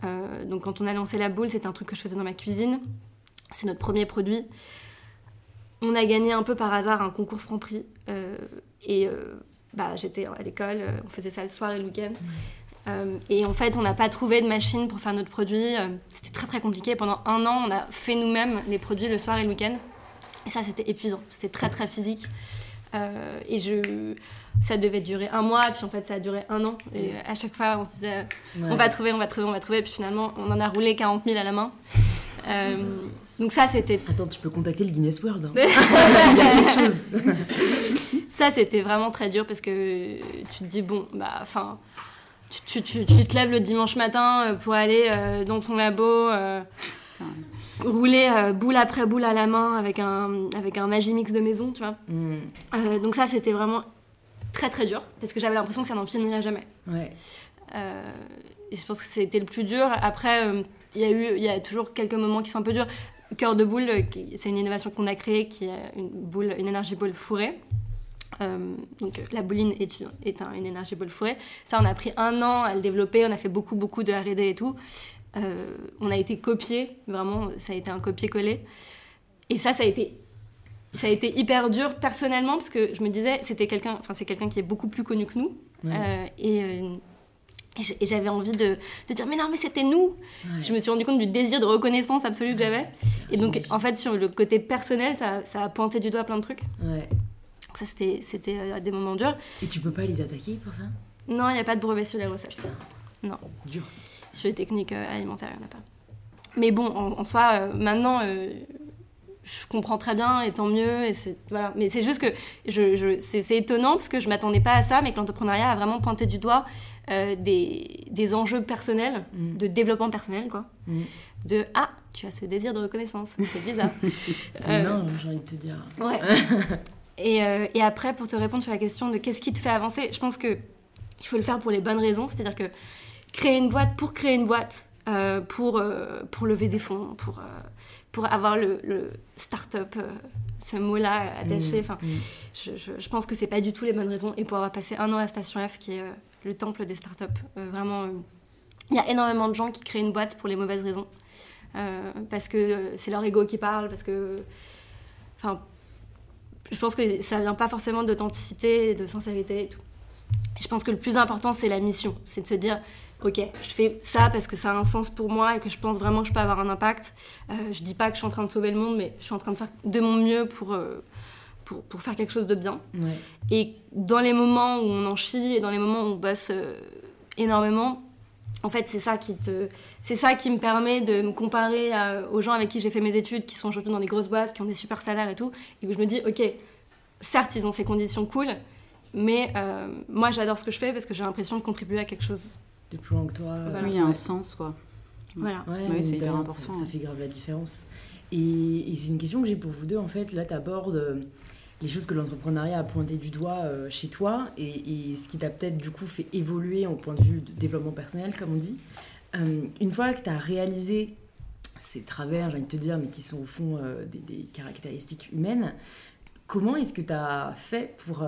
Euh, donc quand on a lancé la boule, c'était un truc que je faisais dans ma cuisine. C'est notre premier produit. On a gagné un peu par hasard un concours Franprix. Euh, et euh, bah, j'étais à l'école, on faisait ça le soir et le week-end. et en fait, on n'a pas trouvé de machine pour faire notre produit. c'était très très compliqué. Pendant un an, on a fait nous-mêmes les produits le soir et le week-end. Et ça, c'était épuisant. C'était très très physique. Et je ça devait durer un mois, puis en fait ça a duré un an. Et à chaque fois, on se disait, on va trouver, on va trouver, on va trouver, et puis finalement, on en a roulé 40 000 à la main. Euh, donc ça, c'était... Attends, tu peux contacter le Guinness World. Hein. Il y a quelque chose. ça, c'était vraiment très dur parce que tu te dis, bon, bah, enfin... Tu, tu, tu, te lèves le dimanche matin euh, pour aller euh, dans ton labo, rouler boule après boule à la main avec un, avec un Magimix de maison, tu vois. Mm. donc ça, c'était vraiment très très dur parce que j'avais l'impression que ça n'en finirait jamais. et je pense que c'était le plus dur. Après, il y a eu, il y a toujours quelques moments qui sont un peu durs. Cœur de boule, c'est une innovation qu'on a créée qui est une boule, une énergie boule fourrée. donc la bouline est, est une énergie boule fourrée. Ça, on a pris un an à le développer. On a fait beaucoup, beaucoup de R&D et tout. On a été copié, vraiment, ça a été un copier-coller. Et ça, ça a été ça a été hyper dur personnellement parce que je me disais c'était quelqu'un enfin c'est quelqu'un qui est beaucoup plus connu que nous. Euh, euh, et, et j'avais envie de, de, dire mais non mais c'était nous. Je me suis rendu compte du désir de reconnaissance absolue que j'avais. Et donc en fait sur le côté personnel ça, ça, a pointé du doigt plein de trucs. Ouais. ça c'était c'était euh, des moments durs. Et tu peux pas les attaquer pour ça? Non il n'y a pas de brevet sur les recettes. Non. C'est dur ça. Sur les techniques alimentaires il n'y en a pas mais bon en, en soi maintenant je comprends très bien et tant mieux. Et voilà. Mais c'est juste que je, je c'est étonnant parce que je m'attendais pas à ça, mais que l'entrepreneuriat a vraiment pointé du doigt euh, des, des, enjeux personnels, mm. de développement personnel, quoi. Mm. De ah, tu as ce désir de reconnaissance, c'est bizarre. c'est euh, j'ai envie de te dire. Ouais. et, euh, et, après, pour te répondre sur la question de qu'est-ce qui te fait avancer, je pense que il faut le faire pour les bonnes raisons, c'est-à-dire que créer une boîte pour créer une boîte, euh, pour, pour lever des fonds, pour pour avoir le, le start-up, euh, ce mot-là attaché. Mmh, enfin, mmh. je, je, pense que c'est pas du tout les bonnes raisons. Et pour avoir passé un an à Station F, qui est euh, le temple des start-up, euh, vraiment, il y a énormément de gens qui créent une boîte pour les mauvaises raisons. parce que c'est leur ego qui parle, parce que. Enfin, je pense que ça vient pas forcément d'authenticité, de sincérité et tout. Je pense que le plus important, c'est la mission. C'est de se dire, ok, je fais ça parce que ça a un sens pour moi et que je pense vraiment que je peux avoir un impact. Euh, je dis pas que je suis en train de sauver le monde, mais je suis en train de faire de mon mieux pour, euh, pour, pour, faire quelque chose de bien. Et dans les moments où on en chie et dans les moments où on bosse euh, énormément, en fait, c'est ça qui te, c'est ça qui me permet de me comparer aux gens avec qui j'ai fait mes études, qui sont aujourd'hui dans des grosses boîtes, qui ont des super salaires et tout, et où je me dis, ok, certes, ils ont ces conditions cool, mais euh, moi, j'adore ce que je fais parce que j'ai l'impression de contribuer à quelque chose de plus loin que toi. Oui, il y a un sens, quoi. Voilà. oui, c'est hyper important. Ça, fait grave la différence. Et, c'est une question que j'ai pour vous deux. En fait, là, tu abordes euh, les choses que l'entrepreneuriat a pointé du doigt euh, chez toi et, ce qui t'a peut-être du coup fait évoluer au point de vue de développement personnel, comme on dit. Euh, une fois que tu as réalisé ces travers, j'ai envie de te dire, mais qui sont au fond des, des, caractéristiques humaines, comment est-ce que tu as fait pour,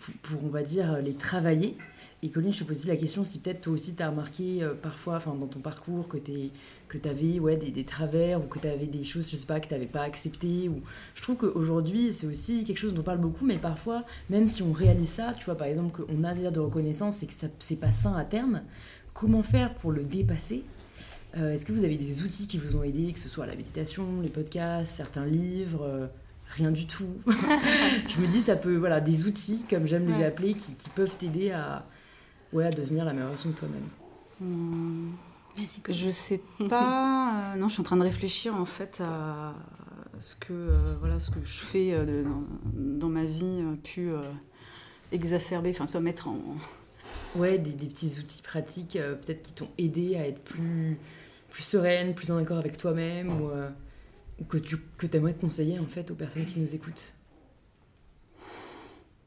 pour, pour, on va dire, les travailler et Colline, je te pose aussi la question si peut-être toi aussi tu as remarqué euh, parfois dans ton parcours que tu que avais ouais, des, des, travers ou que tu avais des choses, je sais pas, que tu n'avais pas acceptées. Ou... Je trouve qu'aujourd'hui, c'est aussi quelque chose dont on parle beaucoup, mais parfois, même si on réalise ça, tu vois, par exemple, qu'on a un de reconnaissance et que c'est pas sain à terme, comment faire pour le dépasser? Euh, Est-ce que vous avez des outils qui vous ont aidé, que ce soit la méditation, les podcasts, certains livres euh, rien du tout? je me dis, ça peut, voilà, des outils, comme j'aime les appeler, qui, qui peuvent t'aider à, ouais, à devenir la meilleure version de toi-même hmm. Je sais pas. Euh, non, je suis en train de réfléchir en fait à ce que, euh, voilà, ce que je fais euh, dans, ma vie pu exacerber, enfin, tu mettre en. Ouais, des, petits outils pratiques peut-être qui t'ont aidé à être plus, plus sereine, plus en accord avec toi-même ou, ou que tu que aimerais te conseiller en fait aux personnes qui nous écoutent.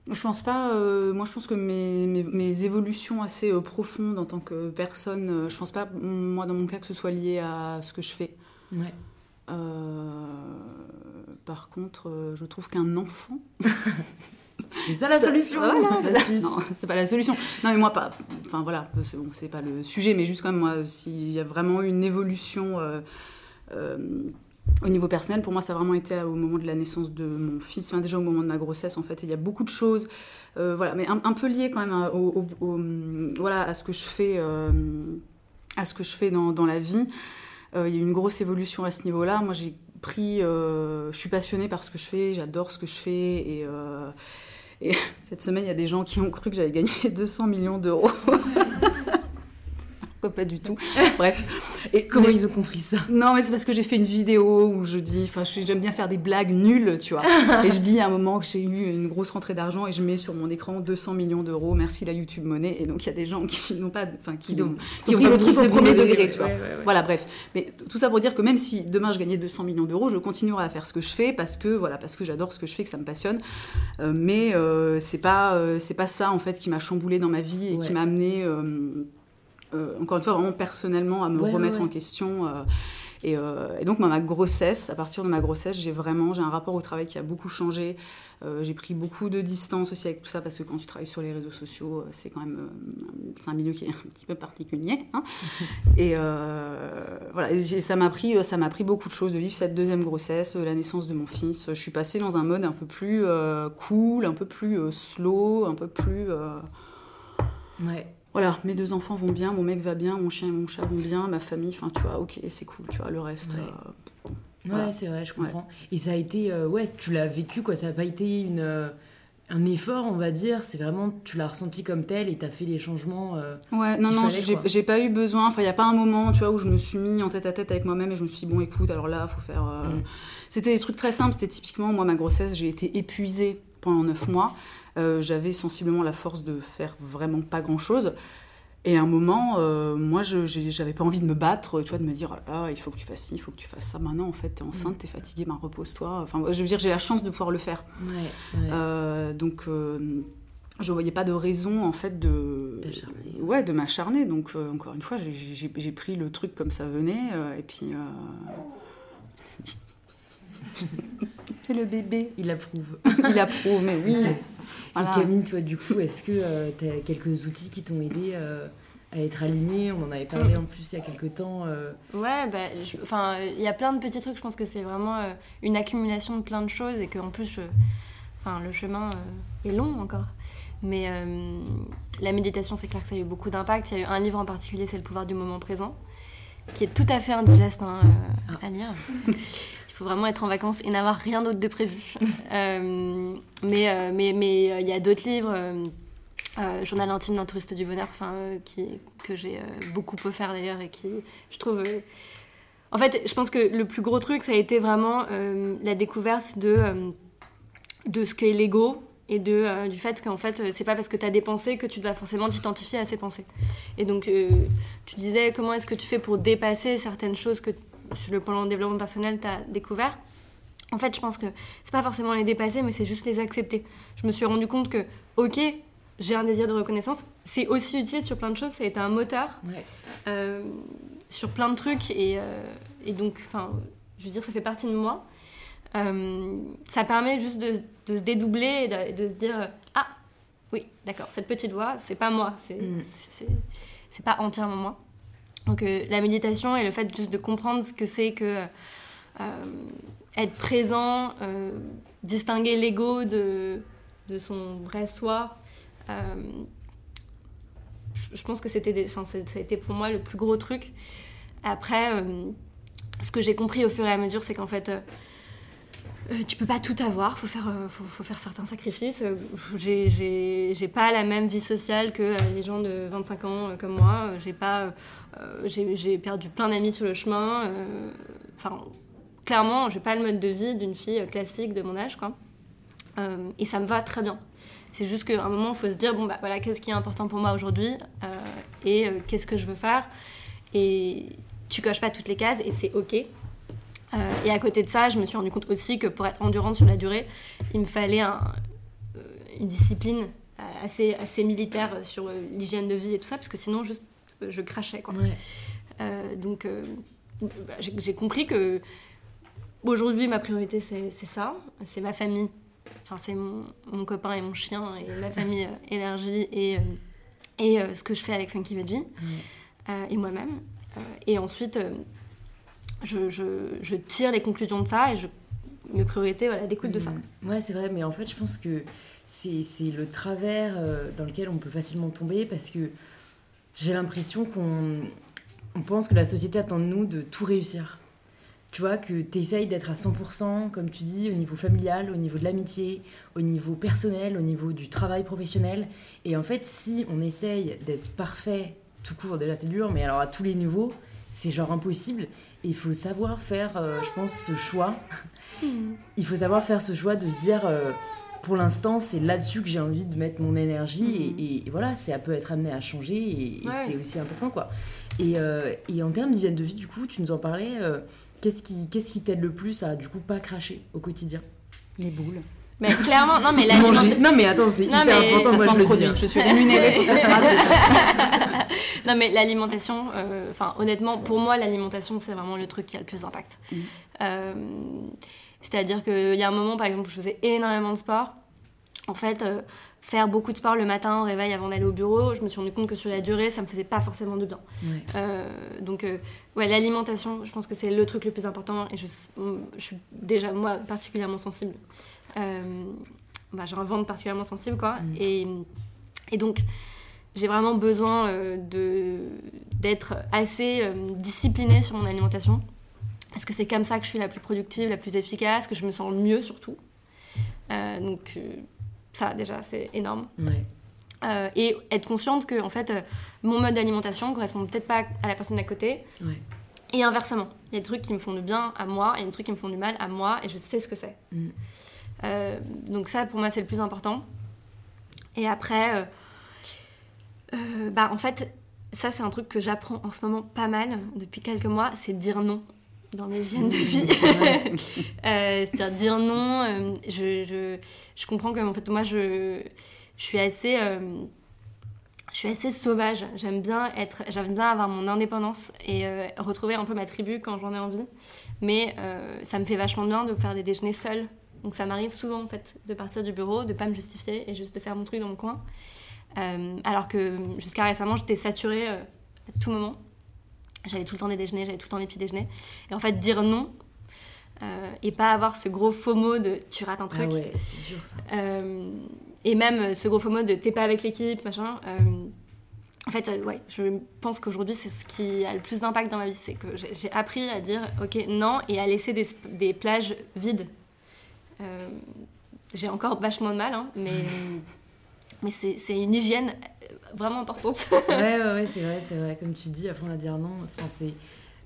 Je pense pas. Euh, moi, je pense que mes, mes, évolutions assez euh, profondes en tant que personne, euh, je pense pas, moi, dans mon cas, que ce soit lié à ce que je fais. Ouais. par contre, je trouve qu'un enfant. c'est ça la solution. non, c'est pas la solution. Non, mais moi, pas. Enfin, voilà, c'est bon, pas le sujet, mais juste quand même, moi, s'il y a vraiment une évolution au niveau personnel, pour moi, ça a vraiment été au moment de la naissance de mon fils, enfin déjà au moment de ma grossesse, en fait. il y a beaucoup de choses, euh, voilà, mais un, peu liées quand même à, au, voilà, à ce que je fais, euh, à ce que je fais dans, la vie. Euh, il y a eu une grosse évolution à ce niveau-là. Moi, j'ai pris, je suis passionnée par ce que je fais, j'adore ce que je fais et cette semaine, il y a des gens qui ont cru que j'avais gagné 200 millions d'euros. pas du tout. Bref. Et comment ils ont compris ça Non, mais c'est parce que j'ai fait une vidéo où je dis, enfin, j'aime bien faire des blagues nulles, tu vois. et je dis à un moment que j'ai eu une grosse rentrée d'argent et je mets sur mon écran 200 millions d'euros, merci la YouTube monnaie. Et donc il y a des gens qui n'ont pas, enfin, qui, ont, qui pris le truc au premier degré, tu vois. Voilà, bref. Mais tout ça pour dire que même si demain je gagnais 200 millions d'euros, je continuerai à faire ce que je fais parce que voilà, parce que j'adore ce que je fais, que ça me passionne. Euh, mais euh, c'est pas, euh, c'est pas ça en fait qui m'a chamboulé dans ma vie et qui m'a amené euh, encore une fois, vraiment personnellement, à me remettre en question. Euh, euh, et, donc, ma grossesse, à partir de ma grossesse, j'ai vraiment j'ai un rapport au travail qui a beaucoup changé. j'ai pris beaucoup de distance aussi avec tout ça parce que quand tu travailles sur les réseaux sociaux, c'est quand même un milieu qui est un petit peu particulier. Hein. et voilà, ça m'a pris ça m'a pris beaucoup de choses de vivre cette deuxième grossesse, la naissance de mon fils. Je suis passée dans un mode un peu plus cool, un peu plus slow, un peu plus ouais voilà, mes deux enfants vont bien, mon mec va bien, mon chien et mon chat vont bien, ma famille, enfin, tu vois, ok, c'est cool, tu vois, le reste. Ouais, euh, c'est vrai, je comprends. Et ça a été, euh, ouais, tu l'as vécu, quoi, ça n'a pas été une, euh, un effort, on va dire, c'est vraiment, tu l'as ressenti comme tel et tu as fait les changements. ouais, non, non, j'ai pas eu besoin, enfin, il n'y a pas un moment, tu vois, où je me suis mis en tête à tête avec moi-même et je me suis dit, bon, écoute, alors là, faut faire. Mm. C'était des trucs très simples, c'était typiquement, moi, ma grossesse, j'ai été épuisée pendant neuf mois. Euh, j'avais sensiblement la force de faire vraiment pas grand chose. Et à un moment, euh, moi, je j'avais pas envie de me battre, tu vois, de me dire, oh il faut que tu fasses ci, il faut que tu fasses ça. Maintenant, en fait, t'es enceinte, t'es fatiguée, ben repose-toi. Enfin, je veux dire, j'ai la chance de pouvoir le faire. Euh, donc, je voyais pas de raison, en fait, de, ouais, de m'acharner. Donc, encore une fois, j'ai pris le truc comme ça venait, et puis. C'est le bébé. Il approuve. Il approuve, mais oui. Et Camille, toi, du coup, est-ce que euh, tu as quelques outils qui t'ont aidé euh, à être alignée On en avait parlé en plus il y a quelques temps. Euh. Ouais, bah, il y a plein de petits trucs. Je pense que c'est vraiment une accumulation de plein de choses et qu'en plus, enfin, le chemin est long encore. Mais la méditation, c'est clair que ça a eu beaucoup d'impact. Il y a eu un livre en particulier, c'est Le pouvoir du moment présent, qui est tout à fait indigeste hein, à lire. vraiment être en vacances et n'avoir rien d'autre de prévu. Euh, mais euh, mais mais euh, il y a d'autres livres. Journal intime d'un touriste du bonheur, enfin qui que j'ai beaucoup offert d'ailleurs et qui je trouve en fait, je pense que le plus gros truc, ça a été vraiment la découverte de, de ce qu'est l'ego et de, du fait qu'en fait, c'est pas parce que tu as des pensées que tu dois forcément t'identifier à ces pensées. Et donc, tu disais, comment est-ce que tu fais pour dépasser certaines choses que sur le plan de développement personnel, tu as découvert. En fait, je pense que c'est pas forcément les dépasser, mais c'est juste les accepter. Je me suis rendu compte que, ok, j'ai un désir de reconnaissance, c'est aussi utile sur plein de choses, ça a été un moteur euh, sur plein de trucs, et, euh, et donc, enfin, je veux dire, ça fait partie de moi. Euh, ça permet juste de, de se dédoubler et de, se dire Ah, oui, d'accord, cette petite voix, c'est pas moi, c'est mm. c'est pas entièrement moi. Donc euh, la méditation et le fait juste de comprendre ce que c'est que euh, être présent, euh, distinguer l'ego de, de, son vrai soi. je pense que c'était, enfin, ça a été pour moi le plus gros truc. Après, ce que j'ai compris au fur et à mesure, c'est qu'en fait, euh, tu peux pas tout avoir, faut faire, euh, faut, faire certains sacrifices. Euh, j'ai pas la même vie sociale que les gens de 25 ans comme moi. J'ai pas, j'ai perdu plein d'amis sur le chemin. Enfin, clairement, j'ai pas le mode de vie d'une fille classique de mon âge, quoi. et ça me va très bien. C'est juste qu'à un moment, il faut se dire bon bah voilà, qu'est-ce qui est important pour moi aujourd'hui et qu'est-ce que je veux faire? Et tu coches pas toutes les cases et c'est ok. Euh, et à côté de ça, je me suis rendu compte aussi que pour être endurante sur la durée, il me fallait euh, une discipline assez, assez militaire sur euh, l'hygiène de vie et tout ça, parce que sinon, juste, je crachais. Quoi. donc, bah, j'ai compris que aujourd'hui, ma priorité, c'est ça, c'est ma famille. Enfin, c'est mon, copain et mon chien, et ma famille élargie, et, et ce que je fais avec Funky Veggie, et moi-même. et ensuite je, tire les conclusions de ça et mes priorités voilà, découlent de ça. Mm. Ouais, c'est vrai, mais en fait, je pense que c'est le travers euh, dans lequel on peut facilement tomber parce que j'ai l'impression qu'on on pense que la société attend de nous de tout réussir. Tu vois, que tu essayes d'être à 100%, comme tu dis, au niveau familial, au niveau de l'amitié, au niveau personnel, au niveau du travail professionnel. Et en fait, si on essaye d'être parfait tout court déjà c'est dur, mais alors à tous les niveaux, c'est genre impossible. Et il faut savoir faire, euh, je pense, ce choix. Hmm. Il faut savoir faire ce choix de se dire, euh, pour l'instant, c'est là-dessus que j'ai envie de mettre mon énergie. Et, hmm. voilà, ça peut être amené à changer et, c'est aussi important, quoi. Et, euh, et en termes d'hygiène de vie, du coup, tu nous en parlais. qu'est-ce qui qu'est-ce qui t'aide le plus à, du coup, pas cracher au quotidien? Les boules. Mais clairement, non, mais l'alimentation. Non, mais attends, c'est hyper important, moi je le dis. Hein. Je suis rémunérée pour cette phrase. non, mais l'alimentation, euh, enfin, honnêtement, pour moi, l'alimentation, c'est vraiment le truc qui a le plus d'impact. Mm. Euh, c'est-à-dire qu'il y a un moment, par exemple, où je faisais énormément de sport. En fait, euh, faire beaucoup de sport le matin au réveil avant d'aller au bureau, je me suis rendu compte que sur la durée, ça me faisait pas forcément de bien. donc, ouais, l'alimentation, je pense que c'est le truc le plus important. Et je, je suis déjà, moi, particulièrement sensible bah, j'ai un ventre particulièrement sensible, quoi. Mm. Et, et, donc, j'ai vraiment besoin euh, de, d'être assez euh, disciplinée sur mon alimentation. Parce que c'est comme ça que je suis la plus productive, la plus efficace, que je me sens le mieux surtout. donc, ça, déjà, c'est énorme. et être consciente que en fait mon mode d'alimentation correspond peut-être pas à la personne d'à côté et inversement il y a des trucs qui me font du bien à moi et des trucs qui me font du mal à moi et je sais ce que c'est mm. Euh, donc ça, pour moi, c'est le plus important. Et après, euh, euh, bah, en fait, ça, c'est un truc que j'apprends en ce moment pas mal depuis quelques mois, c'est dire non dans mes gènes de vie. C'est-à-dire dire non. je, je, je, comprends que en fait, moi, je, je suis assez... je suis assez sauvage. J'aime bien être, j'aime bien avoir mon indépendance et retrouver un peu ma tribu quand j'en ai envie. Mais ça me fait vachement bien de faire des déjeuners seuls donc ça m'arrive souvent en fait de partir du bureau, de pas me justifier et juste de faire mon truc dans mon coin. Euh, alors que jusqu'à récemment, j'étais saturée euh, à tout moment. J'avais tout le temps des déjeuners, j'avais tout le temps des petits déjeuners. Et en fait, dire non euh, et pas avoir ce gros faux mot de tu rates un truc. Ah ouais, c'est dur ça. et même ce gros faux mot de t'es pas avec l'équipe, machin. en fait, ouais, je pense qu'aujourd'hui, c'est ce qui a le plus d'impact dans ma vie. C'est que j'ai appris à dire ok, non et à laisser des, des plages vides j'ai encore vachement de mal, hein, mais, mais c'est une hygiène euh, vraiment importante. ouais, ouais, ouais c'est vrai, c'est vrai. Comme tu dis, apprendre à dire non. Enfin,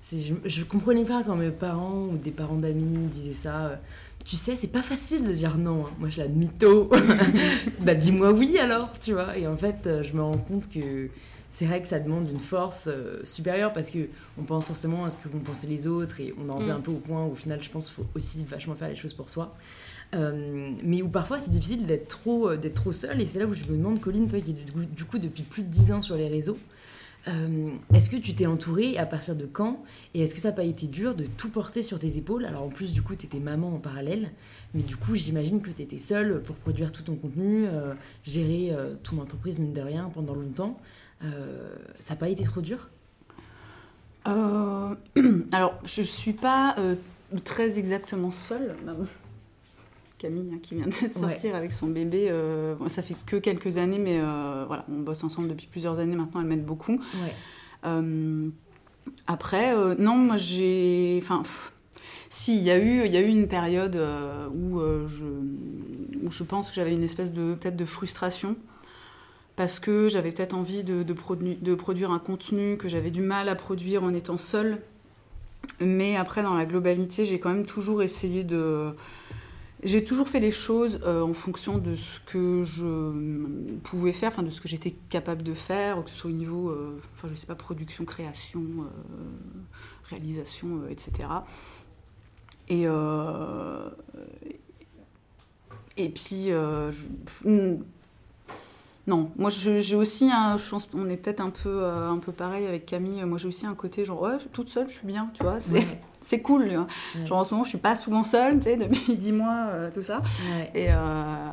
c'est, je, je comprenais pas quand mes parents ou des parents d'amis disaient ça. Euh, tu sais, c'est pas facile de dire non. Hein. Moi, je la mytho. bah, dis-moi oui alors, tu vois. Et en fait, je me rends compte que c'est vrai que ça demande une force supérieure parce que on pense forcément à ce que vont penser les autres et on en revient mm. un peu au point où, au final, je pense qu'il faut aussi vachement faire les choses pour soi. Euh, mais où parfois c'est difficile d'être trop, euh, d'être trop seul. Et c'est là où je me demande, Colline, toi qui es du, coup depuis plus de 10 ans sur les réseaux, euh, est-ce que tu t'es entourée à partir de quand Et est-ce que ça n'a pas été dur de tout porter sur tes épaules? Alors en plus, du coup, tu étais maman en parallèle, mais du coup, j'imagine que tu étais seule pour produire tout ton contenu, gérer ton entreprise, mine de rien, pendant longtemps. Ça n'a pas été trop dur? Alors, je ne suis pas très exactement seule. Camille hein, qui vient de sortir avec son bébé. Euh, ça fait que quelques années, mais euh, voilà, on bosse ensemble depuis plusieurs années maintenant. Elle m'aide beaucoup. Euh, après, non, moi j'ai, enfin, si il y a eu, il y a eu une période où je, où je pense que j'avais une espèce de peut-être de frustration parce que j'avais peut-être envie de, produire un contenu que j'avais du mal à produire en étant seule. Mais après, dans la globalité, j'ai quand même toujours essayé de j'ai toujours fait les choses euh, en fonction de ce que je pouvais faire, enfin de ce que j'étais capable de faire, que ce soit au niveau, euh, enfin je sais pas, production, création, euh, réalisation, etc. Et et puis non, moi j'ai aussi un, je pense on est peut-être un peu un peu pareil avec Camille. Moi j'ai aussi un côté genre ouais, toute seule, je suis bien, tu vois. C'est cool. Genre en ce moment, je suis pas souvent seule, tu sais, depuis 10 mois, euh, tout ça. Euh,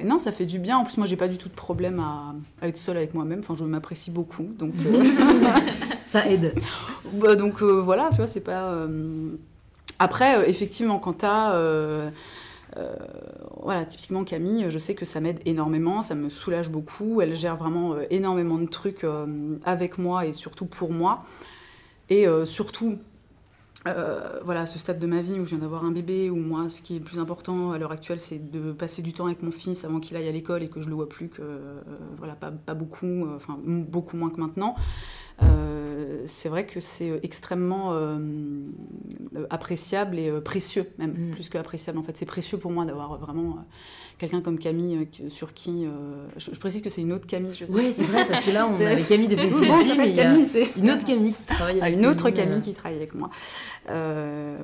et, non, ça fait du bien. En plus, moi, j'ai pas du tout de problème à, être seule avec moi-même. Enfin, je m'apprécie beaucoup, donc euh, ça aide. Bah, donc voilà, tu vois, c'est pas. Après, effectivement, quand t'as voilà, typiquement Camille, je sais que ça m'aide énormément, ça me soulage beaucoup. Elle gère vraiment énormément de trucs avec moi et surtout pour moi. Et surtout, euh, voilà, ce stade de ma vie où je viens d'avoir un bébé, où moi, ce qui est le plus important à l'heure actuelle, c'est de passer du temps avec mon fils avant qu'il aille à l'école et que je le vois plus, que euh, voilà, pas, beaucoup, euh, enfin beaucoup moins que maintenant. C'est vrai que c'est extrêmement appréciable et précieux, même mm. plus que appréciable. En fait, c'est précieux pour moi d'avoir vraiment quelqu'un comme Camille sur qui. Je, précise que c'est une autre Camille. Oui, c'est vrai, parce que là, on avait Camille de bon, mais Camille, c'est une autre Camille qui travaille ah, avec Une autre Camille qui travaille avec moi.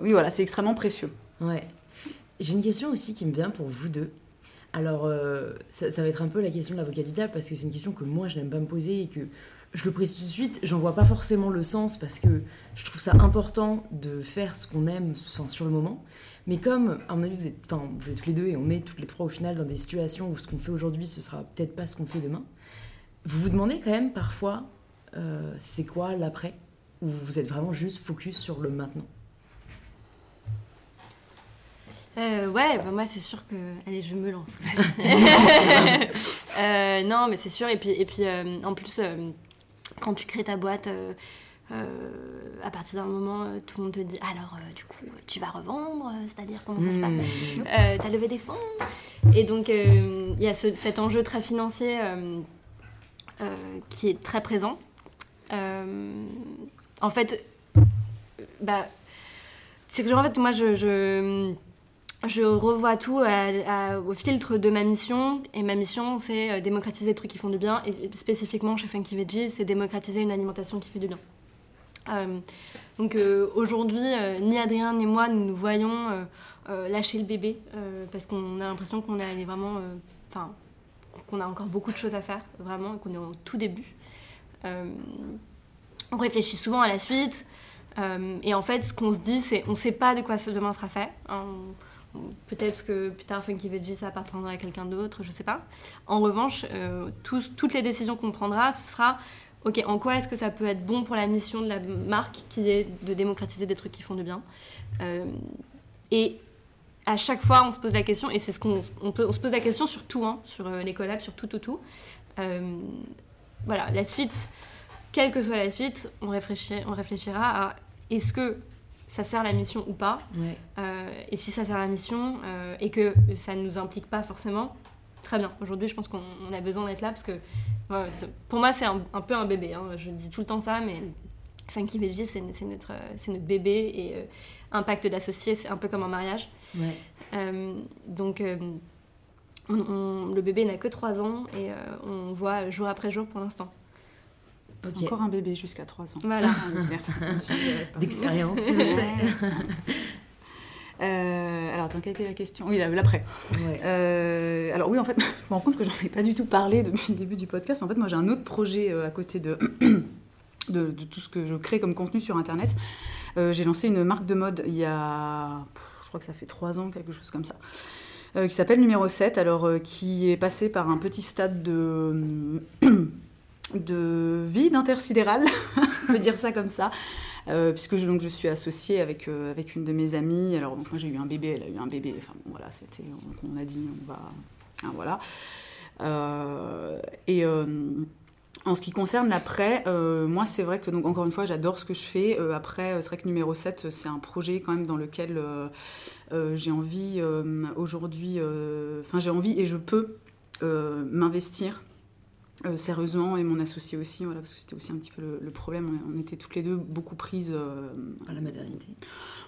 oui, voilà, c'est extrêmement précieux. Ouais. J'ai une question aussi qui me vient pour vous deux. Alors, euh, ça, va être un peu la question de l'avocat du diable parce que c'est une question que moi je n'aime pas me poser et que je le précise tout de suite, j'en vois pas forcément le sens parce que je trouve ça important de faire ce qu'on aime sur le moment. Mais comme, à mon avis, vous êtes, enfin, vous êtes tous les deux et on est toutes les trois au final dans des situations où ce qu'on fait aujourd'hui, ce sera peut-être pas ce qu'on fait demain, vous vous demandez quand même parfois euh, c'est quoi l'après Ou vous êtes vraiment juste focus sur le maintenant euh, ouais, bah moi c'est sûr que. Allez, je me lance. euh, non, mais c'est sûr. Et puis, et puis euh, en plus, euh, quand tu crées ta boîte, à partir d'un moment, tout le monde te dit alors, du coup, tu vas revendre, c'est-à-dire comment ça se passe? Mmh. T'as levé des fonds? Et donc, il y a cet enjeu très financier qui est très présent. en fait, bah, c'est que en fait, moi, je je revois tout au filtre de ma mission. Et ma mission, c'est euh, démocratiser des trucs qui font du bien. Et spécifiquement chez Funky Veggie, c'est démocratiser une alimentation qui fait du bien. Euh, donc euh, aujourd'hui, ni Adrien ni moi, nous nous voyons lâcher le bébé parce qu'on a l'impression qu'on est vraiment. Enfin, qu'on a encore beaucoup de choses à faire, vraiment, qu'on est au tout début. on réfléchit souvent à la suite. et en fait, ce qu'on se dit, c'est on ne sait pas de quoi ce demain sera fait. Hein, Peut-être que plus tard, Funky Veggie, ça appartiendra à quelqu'un d'autre, je sais pas. En revanche, euh, toutes les décisions qu'on prendra, ce sera ok, en quoi est-ce que ça peut être bon pour la mission de la marque qui est de démocratiser des trucs qui font du bien? Euh, Et à chaque fois, on se pose la question, et c'est ce qu'on on, se pose la question sur tout, hein, sur euh, les collabs, sur tout, tout, tout. voilà, la suite, quelle que soit la suite, on, on réfléchira à est-ce que ça sert la mission ou pas. Euh, et si ça sert la mission euh, et que ça ne nous implique pas forcément, très bien. Aujourd'hui, je pense qu'on a besoin d'être là parce que pour moi, c'est un, peu un bébé. Hein. Je dis tout le temps ça, mais Funky Veggie, c'est notre, notre bébé et euh, impact d'associé, c'est un peu comme un mariage. donc, le bébé n'a que 3 ans et on voit jour après jour pour l'instant. Encore un bébé jusqu'à 3 ans. Voilà. D'expérience, tu le sais. Euh, alors, attends, quelle était la question? Oui, l'après. Euh, alors, oui, en fait, je me rends compte que j'en ai pas du tout parlé depuis le début du podcast, mais en fait, moi, j'ai un autre projet euh, à côté de, de, tout ce que je crée comme contenu sur Internet. j'ai lancé une marque de mode il y a, je crois que ça fait 3 ans, quelque chose comme ça. qui s'appelle Numéro 7, alors qui est passé par un petit stade de de vie d'intersidéral, on peut dire ça comme ça, euh, puisque je, suis associée avec, euh, avec une de mes amies. Alors, donc, moi j'ai eu un bébé, elle a eu un bébé, enfin bon, voilà, c'était, on, a dit, on va. Hein, voilà. Euh, et en ce qui concerne l'après, moi c'est vrai que, donc, encore une fois, j'adore ce que je fais. après, c'est vrai que numéro 7, c'est un projet quand même dans lequel j'ai envie aujourd'hui, enfin, j'ai envie et je peux m'investir euh, sérieusement et mon associé aussi, voilà, parce que c'était aussi un petit peu le, problème. On, était toutes les deux beaucoup prises euh, par la maternité.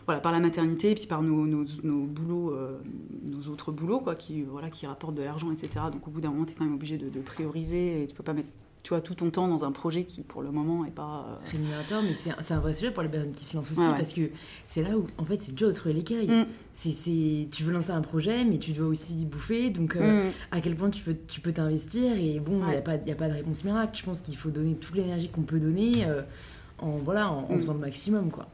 Voilà, par la maternité et puis par nos, nos, nos boulots, euh, nos autres boulots, quoi, qui, voilà, qui rapportent de l'argent, etc. Donc au bout d'un moment, tu es quand même obligé de, de, prioriser et tu peux pas mettre tu vois, tout ton temps dans un projet qui, pour le moment, est pas. Euh, Rémunérateur, mais c'est un vrai sujet pour les personnes qui se lancent aussi, parce que c'est là où, en fait, c'est dur de trouver l'écueil. Mm. C'est Tu veux lancer un projet, mais tu dois aussi bouffer, donc euh, mm. à quel point tu peux tu peux t'investir, et bon, il n'y a, pas, a pas de réponse miracle. Je pense qu'il faut donner toute l'énergie qu'on peut donner euh, en, voilà, en, mm. faisant le maximum, quoi.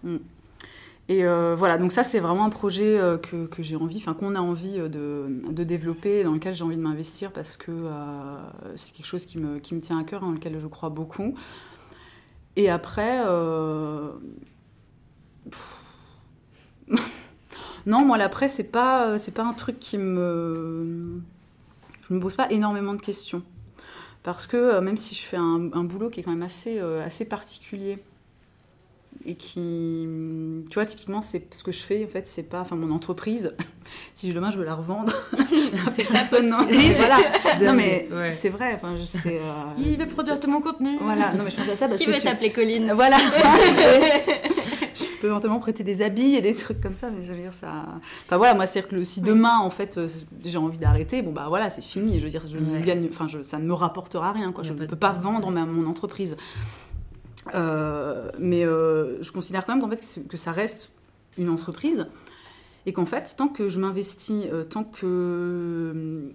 Et euh, voilà, donc ça c'est vraiment un projet euh, que, j'ai envie, enfin qu'on a envie euh, de, développer, dans lequel j'ai envie de m'investir parce que c'est quelque chose qui me, qui me, tient à cœur, dans lequel je crois beaucoup. Et après, non, moi l'après c'est pas c'est pas un truc qui me, je me pose pas énormément de questions parce que même si je fais un, un boulot qui est quand même assez assez particulier et qui, tu vois, typiquement, c'est ce que je fais, en fait, c'est pas, enfin, mon entreprise, si demain je veux la revendre, personne, non, voilà, non mais c'est vrai, enfin, je sais. Euh... Qui veut produire tout mon contenu Voilà, non mais je pense à ça parce Qui que veut s'appeler Colline Voilà. je peux éventuellement prêter des habits et des trucs comme ça, mais ça veut dire ça. Enfin voilà, moi c'est-à-dire que si demain en fait euh, j'ai envie d'arrêter, bon bah voilà, c'est fini. Je veux dire, je gagne, enfin ça ne me rapportera rien, quoi. Je ne peux pas vendre ma, mon entreprise. Euh, mais euh, je considère quand même fait, que ça reste une entreprise et qu'en fait, tant que je m'investis, euh, tant que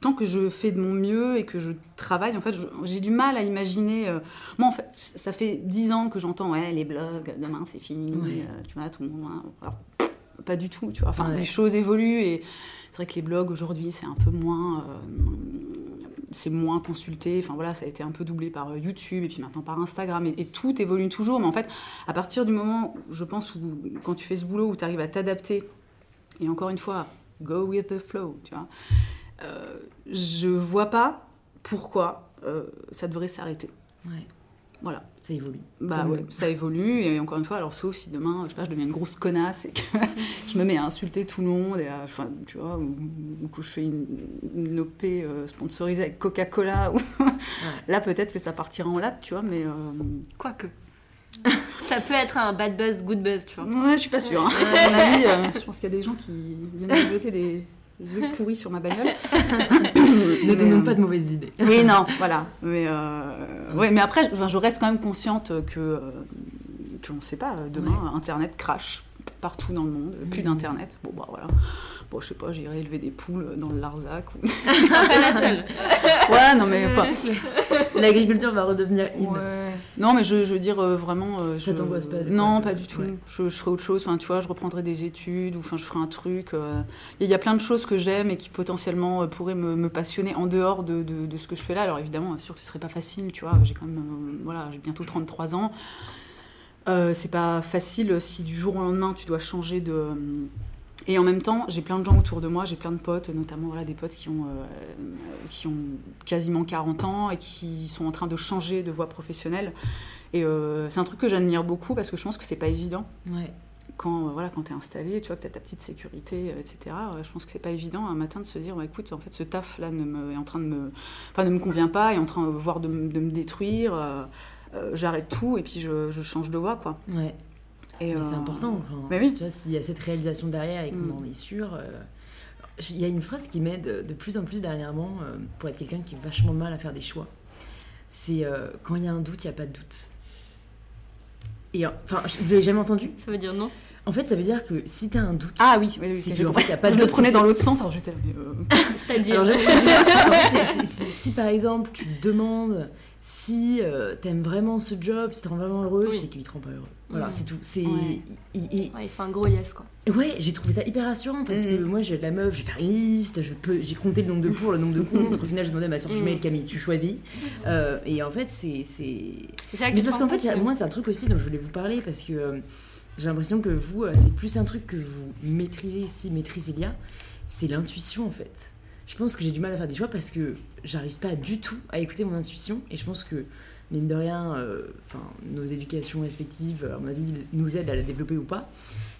tant que je fais de mon mieux et que je travaille, en fait, j'ai du mal à imaginer. moi, en fait, ça fait dix ans que j'entends, ouais, les blogs, demain c'est fini, tu vois, tout le monde. Alors, pas du tout, tu vois. Enfin, les choses évoluent et c'est vrai que les blogs aujourd'hui, c'est un peu moins c'est moins consulté. Enfin voilà, ça a été un peu doublé par euh, YouTube et puis maintenant par Instagram. Et, tout évolue toujours. Mais en fait, à partir du moment, je pense, où quand tu fais ce boulot, où tu arrives à t'adapter, et encore une fois, go with the flow, tu vois, euh, je vois pas pourquoi euh, ça devrait s'arrêter. Voilà. Ça évolue. Bah ouais, ça évolue. Et encore une fois, alors sauf si demain, je sais pas, je deviens une grosse connasse et que je me mets à insulter tout le monde, et enfin, tu vois, ou, que je fais une, OP euh, sponsorisée avec Coca-Cola, ou... là peut-être que ça partira en latte, tu vois, mais. Euh... Quoique. ça peut être un bad buzz, good buzz, tu vois. Ouais, je suis pas sûre. Hein. À mon avis, euh, je pense qu'il y a des gens qui viennent de jeter des, œufs pourris sur ma bagnole. ne donnons pas de mauvaises idées. oui, non, voilà. Mais, euh, ouais, mais après, je reste quand même consciente que, euh, que on ne sait pas, demain, Internet crash partout dans le monde, plus d'Internet. Bon, bah voilà. Bon, je sais pas, j'irai élever des poules dans le Larzac. Ou... pas la seule. Ouais, non, mais. L'agriculture va redevenir in. Ouais. Non, mais je, je veux dire, euh, vraiment. Euh, ça t'angoisse pas Non, pas du tout. Je, je, ferai autre chose. Enfin, tu vois, je reprendrai des études ou enfin, je ferai un truc. Euh. Il y a plein de choses que j'aime et qui potentiellement pourraient me, me passionner en dehors de, de, de, ce que je fais là. Alors évidemment, sûr que ce serait pas facile, tu vois. J'ai quand même. voilà, j'ai bientôt 33 ans. c'est pas facile si du jour au lendemain tu dois changer de et en même temps, j'ai plein de gens autour de moi, j'ai plein de potes, notamment voilà, des potes qui ont, euh, qui ont quasiment 40 ans et qui sont en train de changer de voie professionnelle. Et euh, c'est un truc que j'admire beaucoup parce que je pense que c'est pas évident. Ouais. Quand, euh, voilà, quand tu es installé, tu vois, que tu as ta petite sécurité, etc. je pense que c'est pas évident un matin de se dire, bah, écoute, en fait, ce taf là ne me, est en train de me, enfin, ne me convient pas, est en train voire de, de me détruire. j'arrête tout et puis je, je, change de voie, quoi. Ouais mais c'est euh, important. mais oui. Tu vois, s'il y a cette réalisation derrière et qu'on mm. en est sûr. Euh, il y a une phrase qui m'aide de plus en plus dernièrement euh, pour être quelqu'un qui a vachement de mal à faire des choix. C'est quand il y a un doute, il n'y a pas de doute. Et enfin, vous l'avez jamais entendu? Ça veut dire non En fait, ça veut dire que si tu as un doute. Ah oui, oui, oui c'est en fait, il n'y a pas de doute. Je le prenais dans l'autre sens, alors j'étais. C'est-à-dire. si par exemple, tu te demandes si euh, t'aimes vraiment ce job, si te rend vraiment heureux, c'est qu'il te rend pas heureux. Voilà, c'est tout. C'est, il, fait un gros yes, quoi. Ouais, j'ai trouvé ça hyper rassurant parce que mm. moi, j'ai de la meuf, je vais faire une liste, je peux, j'ai compté le nombre de pour, le nombre de contre. Au final, j'ai demandé à ma soeur jumelle, mm. Camille, tu choisis. Euh, et en fait, c'est. C'est, Mais parce qu'en fait, moi, c'est un truc aussi dont je voulais vous parler parce que euh, j'ai l'impression que vous, c'est plus un truc que vous maîtrisez, si maîtrisez il y a, c'est l'intuition en fait je pense que j'ai du mal à faire des choix parce que j'arrive pas du tout à écouter mon intuition et je pense que mine de rien, euh, enfin nos éducations respectives, à mon avis, nous aident à la développer ou pas.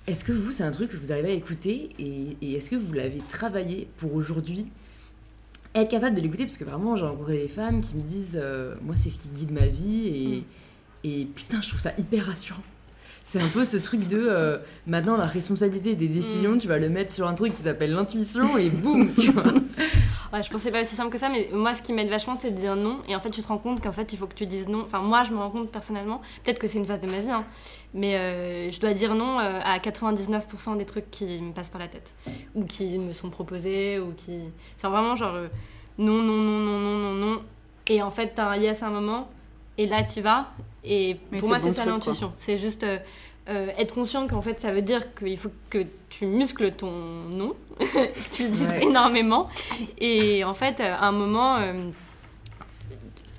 Est-ce que vous, c'est un truc que vous arrivez à écouter et, est-ce que vous l'avez travaillé pour aujourd'hui être capable de l'écouter? Parce que vraiment j'ai rencontré des femmes qui me disent euh, moi c'est ce qui guide ma vie et, mm. et putain je trouve ça hyper rassurant c'est un peu ce truc de euh, maintenant la responsabilité des décisions, mm. tu vas le mettre sur un truc qui s'appelle l'intuition et boum, tu vois. Ouais, je pensais pas aussi simple que ça, mais moi ce qui m'aide vachement c'est de dire non. Et en fait, tu te rends compte qu'en fait il faut que tu dises non. Enfin, moi je me rends compte personnellement, peut-être que c'est une phase de ma vie, hein, mais euh, je dois dire non euh, à 99% des trucs qui me passent par la tête ou qui me sont proposés ou qui. C'est vraiment genre non, non, non, non, non, non, non. Et en fait, t'as un yes à un moment et là tu vas et pour moi, c'est ça l'intuition. C'est juste euh, euh, être conscient qu'en fait, ça veut dire qu'il faut que tu muscles ton nom, tu le dises énormément. Et en fait, à un moment, euh,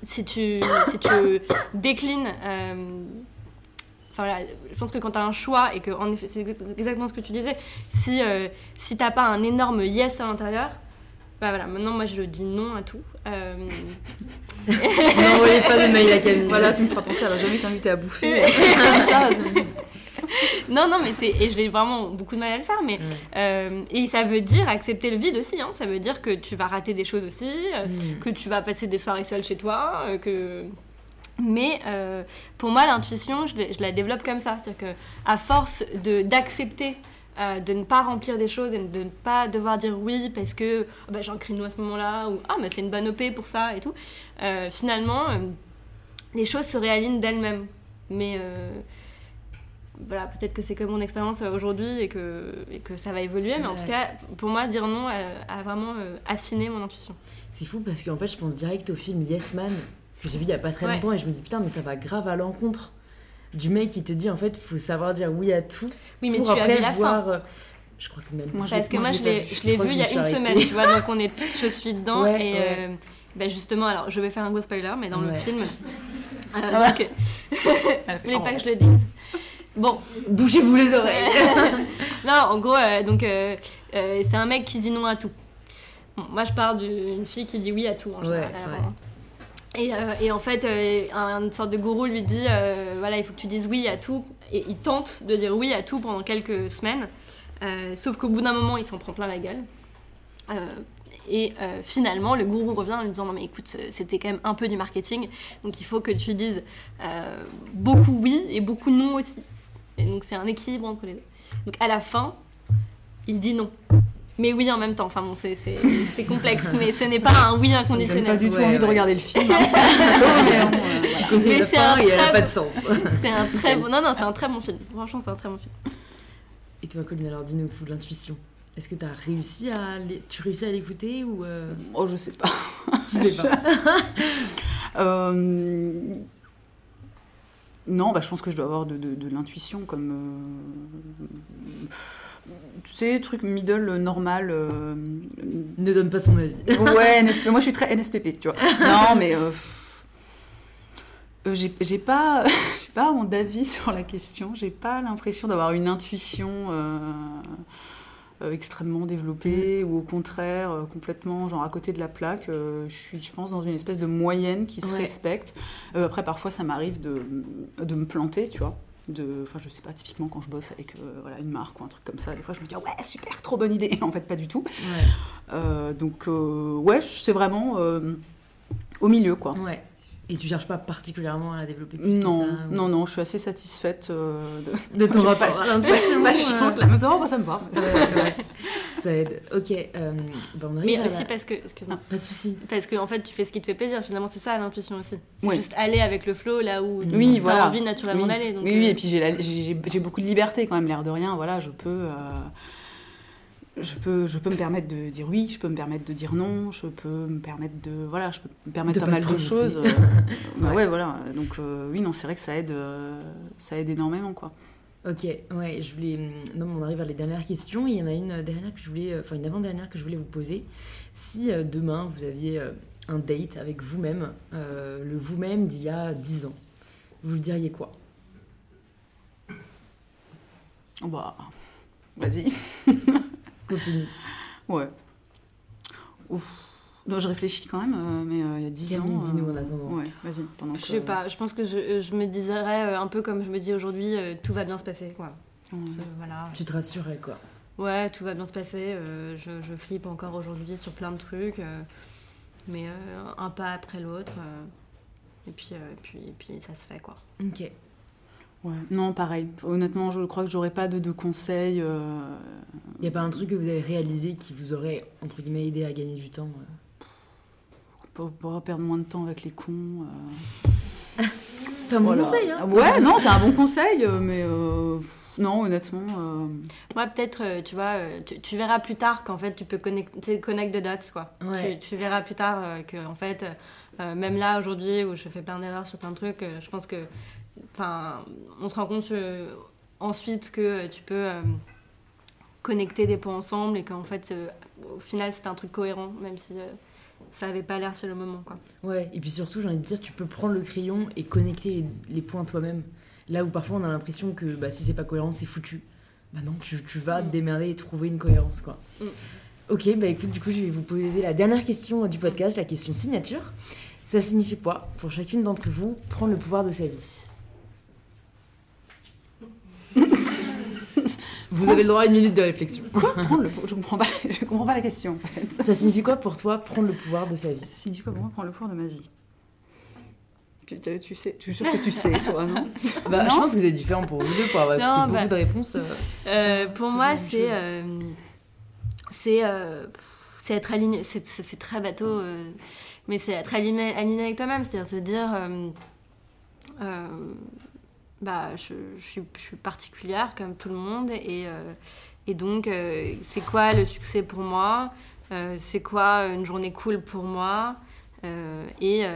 si, tu, si tu déclines. Enfin, voilà, je pense que quand tu as un choix et que, en effet, c'est exactement ce que tu disais, si, si tu n'as pas un énorme yes à l'intérieur, Bah voilà, maintenant moi je dis non à tout. Euh... N'envoyez pas de mail à Camille. Voilà, tu me feras penser, elle va jamais t'inviter à bouffer. ça, non, non, mais c'est. Et j'ai vraiment beaucoup de mal à le faire, mais. Mm. euh, et ça veut dire accepter le vide aussi, hein. Ça veut dire que tu vas rater des choses aussi, euh, Mm. que tu vas passer des soirées seule chez toi, euh, que. Mais euh, pour moi, l'intuition, je, l'ai- je la développe comme ça. C'est-à-dire que, à force de- d'accepter euh, de ne pas remplir des choses et de ne pas devoir dire oui parce que ah bah, j'ai un créneau à ce moment-là, ou ah, mais c'est une bonne OP pour ça et tout, euh, finalement, euh, les choses se réalignent d'elles-mêmes. Mais. Euh, voilà, peut-être que c'est que mon expérience euh, aujourd'hui et que, et que ça va évoluer, mais en tout cas, pour moi, dire non a, a vraiment euh, affiné mon intuition. C'est fou parce qu'en fait, je pense direct au film Yes Man que j'ai vu il y a pas très Ouais. longtemps et je me dis putain, mais ça va grave à l'encontre du mec qui te dit en fait, faut savoir dire oui à tout. Oui, mais pour tu as après vu la voir. fin. euh, Je crois que même. Moi, je Parce que moi, je l'ai vu. je l'ai crois vu que il y a une arrêtée. semaine, tu vois, donc on est, je suis dedans. Ouais, et ouais. euh, bah, justement, alors je vais faire un gros spoiler, mais dans le film. euh, Ah ouais. donc, Elle a vous voulez pas que je le dise Bon, Bougez-vous les oreilles. non, en gros, euh, donc euh, euh, c'est un mec qui dit non à tout. Bon, moi, je parle d'une fille qui dit oui à tout en général. ouais. Et, et en fait, un- une sorte de gourou lui dit voilà, il faut que tu dises oui à tout. Et il tente de dire oui à tout pendant quelques semaines. Sauf qu'au bout d'un moment, il s'en prend plein la gueule. Et euh, finalement, le gourou revient en lui disant non mais écoute, c'était quand même un peu du marketing, donc il faut que tu dises euh, beaucoup oui et beaucoup non aussi. Et donc c'est un équilibre entre les deux. Donc à la fin, il dit non. Mais oui en même temps. Enfin bon, c'est- complexe, mais ce n'est pas un oui inconditionnel. pas du tout Ouais, envie de regarder le film. hein. Mais. Tu connais la et elle a très pas de sens. C'est un très bon. Non non, c'est un très bon film. Franchement, c'est un très bon film. Et toi, Colline, alors dis-nous tout, l'intuition. Est-ce que tu as réussi à tu réussis à l'écouter ou euh, Oh, je sais pas. tu sais pas Euh, Non, bah, je pense que je dois avoir de, de- de l'intuition comme. euh, Tu sais, truc middle normal. euh, Ne donne pas son avis. Ouais, NSP. Moi, je suis très NSPP, tu vois. Non, mais. euh, euh, j'ai pas, j'ai pas mon avis sur la question. J'ai pas l'impression d'avoir une intuition euh, extrêmement développée ou au contraire euh, complètement genre à côté de la plaque. Euh, je suis, je pense, dans une espèce de moyenne qui se Ouais. respecte. Après, parfois, ça m'arrive de, de me planter, tu vois. De, enfin, je sais pas, typiquement quand je bosse avec voilà, une marque ou un truc comme ça, des fois je me dis, ah ouais, super, trop bonne idée. Et en fait, pas du tout. Ouais. Donc, ouais, c'est vraiment au milieu, quoi. ouais. Et tu cherches pas particulièrement à la développer plus Non, que ça ou- non, non, je suis assez satisfaite euh, de, De ton rapport pas- l'intuition. ma euh, chante, là. Mais ça va, moi, ça me va. ouais, ouais. Ça aide. Ok, euh, bah, on arrive Mais à aussi la- parce que, excuse-moi, Pas de souci. parce que en fait, tu fais ce qui te fait plaisir. Finalement, c'est ça l'intuition aussi. C'est Ouais. juste aller avec le flow là où Oui, tu voilà. as envie naturellement oui. d'aller. donc, oui, oui, euh, et puis j'ai la- j'ai j'ai- j'ai beaucoup de liberté quand même, l'air de rien. Voilà, je peux, euh, je peux, je peux me permettre de dire oui, je peux me permettre de dire non, je peux me permettre de, voilà, je peux me permettre De pas mal de choses. euh, bah Ouais. ouais. voilà. Donc euh, oui, non, c'est vrai que ça aide, euh, ça aide énormément, quoi. Ok, ouais, je voulais. Non, mais on arrive à les dernières questions. Il y en a une dernière que je voulais. Enfin, une avant-dernière que je voulais vous poser. Si demain vous aviez un date avec vous-même, le vous-même d'il y a 10 ans, vous le diriez quoi? Oh, Bah, vas-y. Continue. Ouais. Ouf. Non, je réfléchis quand même, euh, mais euh, il y a 10 Camille, ans. dis-nous euh, en attendant. Ouais, vas-y. Pendant Je que- sais pas, je pense que je, je me dirais euh, un peu comme je me dis aujourd'hui, euh, tout va bien se passer, quoi. Ouais. Je- voilà. Tu te rassurais, quoi. Ouais, tout va bien se passer. euh, je, je flippe encore aujourd'hui sur plein de trucs, euh, mais euh, un pas après l'autre. euh, et puis, euh, et puis, et puis ça se fait, quoi. Ok. Ouais. Non, pareil. Honnêtement, je crois que j'aurais pas de, de conseils. euh, Il n'y a pas un truc que vous avez réalisé qui vous aurait, entre guillemets, aidé à gagner du temps euh? Pour, perdre moins de temps avec les cons. euh. C'est un bon Voilà. conseil, hein Ouais, non, c'est un bon conseil, euh, mais euh, non, honnêtement. euh, Moi, peut-être, euh, tu vois, euh, tu, tu verras plus tard qu'en fait, tu peux connecter connect the dots, quoi. Ouais. Tu, tu verras plus tard euh, que, en fait, euh, même là, aujourd'hui, où je fais plein d'erreurs sur plein de trucs, euh, je pense que, enfin, on se rend compte euh, ensuite que euh, tu peux euh, connecter des points ensemble et qu'en fait, au final, c'est un truc cohérent, même si ça avait pas l'air sur le moment, quoi. Ouais, et puis surtout, j'ai envie de dire, tu peux prendre le crayon et connecter les, les points toi-même. Là où parfois on a l'impression que bah, si c'est pas cohérent, c'est foutu. Bah non, tu, tu vas te démerder et trouver une cohérence, quoi. Mm. Ok, bah écoute, du coup, je vais vous poser la dernière question du podcast, la question signature. Ça signifie quoi, pour chacune d'entre vous, prendre le pouvoir de sa vie? Vous avez le droit à une minute de réflexion. Quoi prendre le Je comprends pas. Je comprends pas la question. En fait. Ça signifie quoi pour toi prendre le pouvoir de sa vie? Ça signifie quoi pour moi prendre le pouvoir de ma vie? Tu, tu, sais, tu suis que tu sais, toi, non, bah, Je pense que c'est différent pour vous deux, pour avoir non, beaucoup bah, de réponses. Euh, euh, pour moi, c'est euh, c'est c'est être aligné. Ça fait très bateau, mais c'est être aligné, aligné avec toi-même, c'est-à-dire te dire bah, je, suis, particulière comme tout le monde et, euh, et donc euh, c'est quoi le succès pour moi euh, c'est quoi une journée cool pour moi et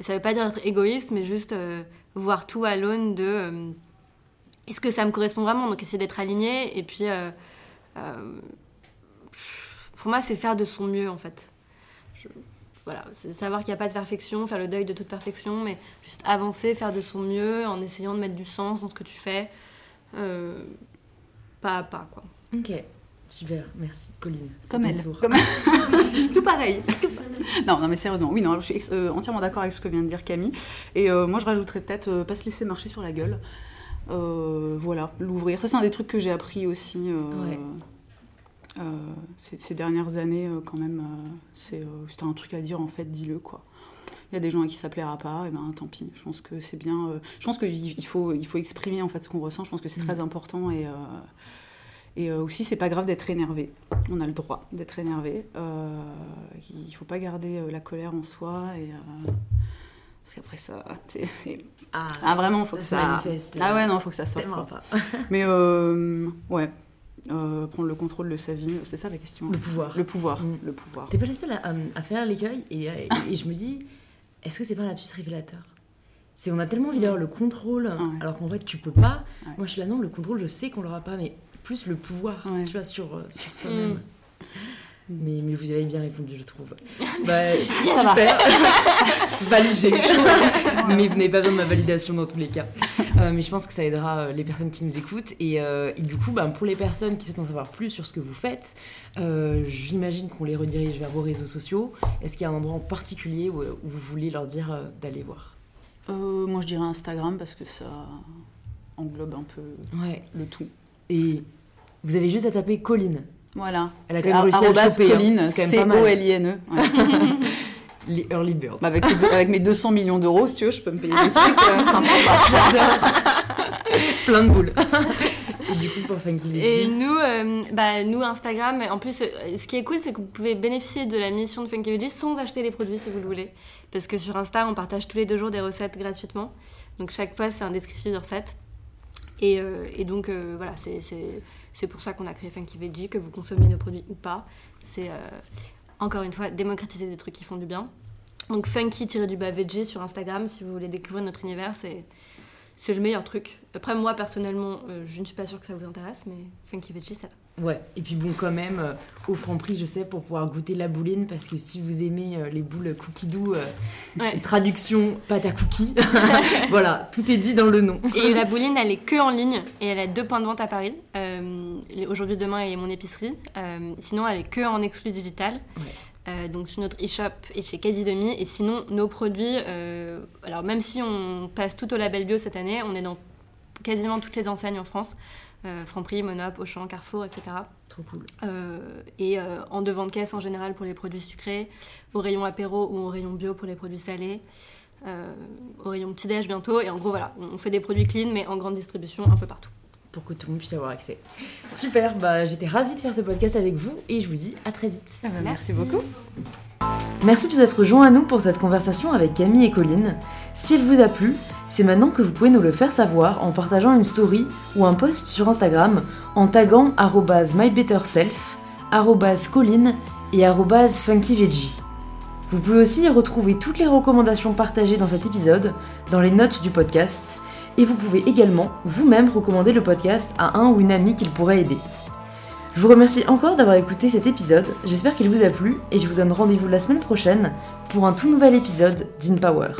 ça veut pas dire être égoïste mais juste voir tout à l'aune de est-ce que ça me correspond vraiment donc essayer d'être aligné et puis pour moi c'est faire de son mieux en fait voilà, c'est savoir qu'il n'y a pas de perfection, faire le deuil de toute perfection, mais juste avancer, faire de son mieux en essayant de mettre du sens dans ce que tu fais, euh, pas à pas, quoi. Ok, super, merci Colline. Comme elle. Tout pareil. non, non, mais sérieusement, oui, non, je suis euh, entièrement d'accord avec ce que vient de dire Camille. Et euh, moi, je rajouterais peut-être pas se laisser marcher sur la gueule. voilà, l'ouvrir. Ça, c'est un des trucs que j'ai appris aussi. Ouais euh, ces, dernières années, euh, quand même, euh, c'est c'était un truc à dire, en fait, dis-le, quoi. Il y a des gens à qui ça plaira pas, et ben tant pis. Je pense que c'est bien. je pense qu'il faut, il faut exprimer en fait ce qu'on ressent. Je pense que c'est très mm. important et et aussi, c'est pas grave d'être énervé. On a le droit d'être énervé. il faut pas garder la colère en soi. Et, parce qu'après ça, ah, ah, vraiment, faut que ça. Ah ouais, non, faut que ça sorte. Mais ouais, euh, prendre le contrôle de sa vie C'est ça la question. Le pouvoir. Le pouvoir. Mm. Le pouvoir. T'es pas la seule à, faire l'écueil et, et, je me dis, est-ce que c'est pas un lapsus révélateur C'est on a tellement envie d'avoir le contrôle, alors qu'en fait tu peux pas. Moi je suis là, non, le contrôle, je sais qu'on l'aura pas, mais plus le pouvoir, tu vois, sur, euh, sur soi-même. Mm. Mais, mais, vous avez bien répondu, je trouve. Bah, super. Validé. mais vous n'avez pas besoin de ma validation dans tous les cas. Euh, mais je pense que ça aidera euh, les personnes qui nous écoutent. Et, euh, et du coup, bah, pour les personnes qui souhaitent en savoir plus sur ce que vous faites, j'imagine qu'on les redirige vers vos réseaux sociaux. Est-ce qu'il y a un endroit en particulier où, vous voulez leur dire d'aller voir? Moi, je dirais Instagram parce que ça englobe un peu le tout. Et vous avez juste à taper Colline. Voilà. Elle a quand même réussi à le Colline, C-O-L-I-N-E. Les early birds. Avec, avec, mes 200 millions d'euros, si tu veux, je peux me payer des trucs euh, sympas. Plein de boules. Et du coup, pour Funky Veggie. Et nous, euh, bah, nous, Instagram, en plus, euh, ce qui est cool, c'est que vous pouvez bénéficier de la mission de Funky Veggie sans acheter les produits si vous le voulez. Parce que sur Insta, on partage tous les deux jours des recettes gratuitement. Donc chaque post, c'est un descriptif de recettes. Et, et donc, voilà, c'est c'est pour ça qu'on a créé Funky Veggie, que vous consommez nos produits ou pas. C'est euh, encore une fois démocratiser des trucs qui font du bien. Donc funky-du-bas veggie sur Instagram, si vous voulez découvrir notre univers, c'est c'est le meilleur truc. Après, moi, personnellement, euh, je ne suis pas sûre que ça vous intéresse, mais Funky Veggie, ça Ouais, et puis bon, quand même, euh, au franc prix, je sais, pour pouvoir goûter la bouline, parce que si vous aimez euh, les boules cookie doux, traduction pâte à cookies, voilà, tout est dit dans le nom. Et la bouline, elle est que en ligne, et elle a deux points de vente à Paris. Aujourd'hui, demain, elle est mon épicerie. sinon, elle est que en exclu digital. Donc sur notre e-shop et chez Quasi Demi. Et sinon, nos produits, alors même si on passe tout au label bio cette année, on est dans quasiment toutes les enseignes en France. Euh, Franprix, Monop, Auchan, Carrefour, etc. Trop cool. Euh, et euh, en devant de caisse en général pour les produits sucrés, au rayon apéro ou au rayon bio pour les produits salés, au rayon petit-déj bientôt. Et en gros, voilà, on fait des produits clean mais en grande distribution un peu partout. Pour que tout le monde puisse avoir accès. Super, bah, j'étais ravie de faire ce podcast avec vous et je vous dis à très vite. Merci beaucoup. Merci de vous être rejoints à nous pour cette conversation avec Camille et Colline. Si elle vous a plu, c'est maintenant que vous pouvez nous le faire savoir en partageant une story ou un post sur Instagram en taguant mybetterself, colline et funkyveggie. Vous pouvez aussi retrouver toutes les recommandations partagées dans cet épisode dans les notes du podcast et vous pouvez également vous-même recommander le podcast à un ou une amie qu'il pourrait aider. Je vous remercie encore d'avoir écouté cet épisode, j'espère qu'il vous a plu et je vous donne rendez-vous la semaine prochaine pour un tout nouvel épisode d'InPower.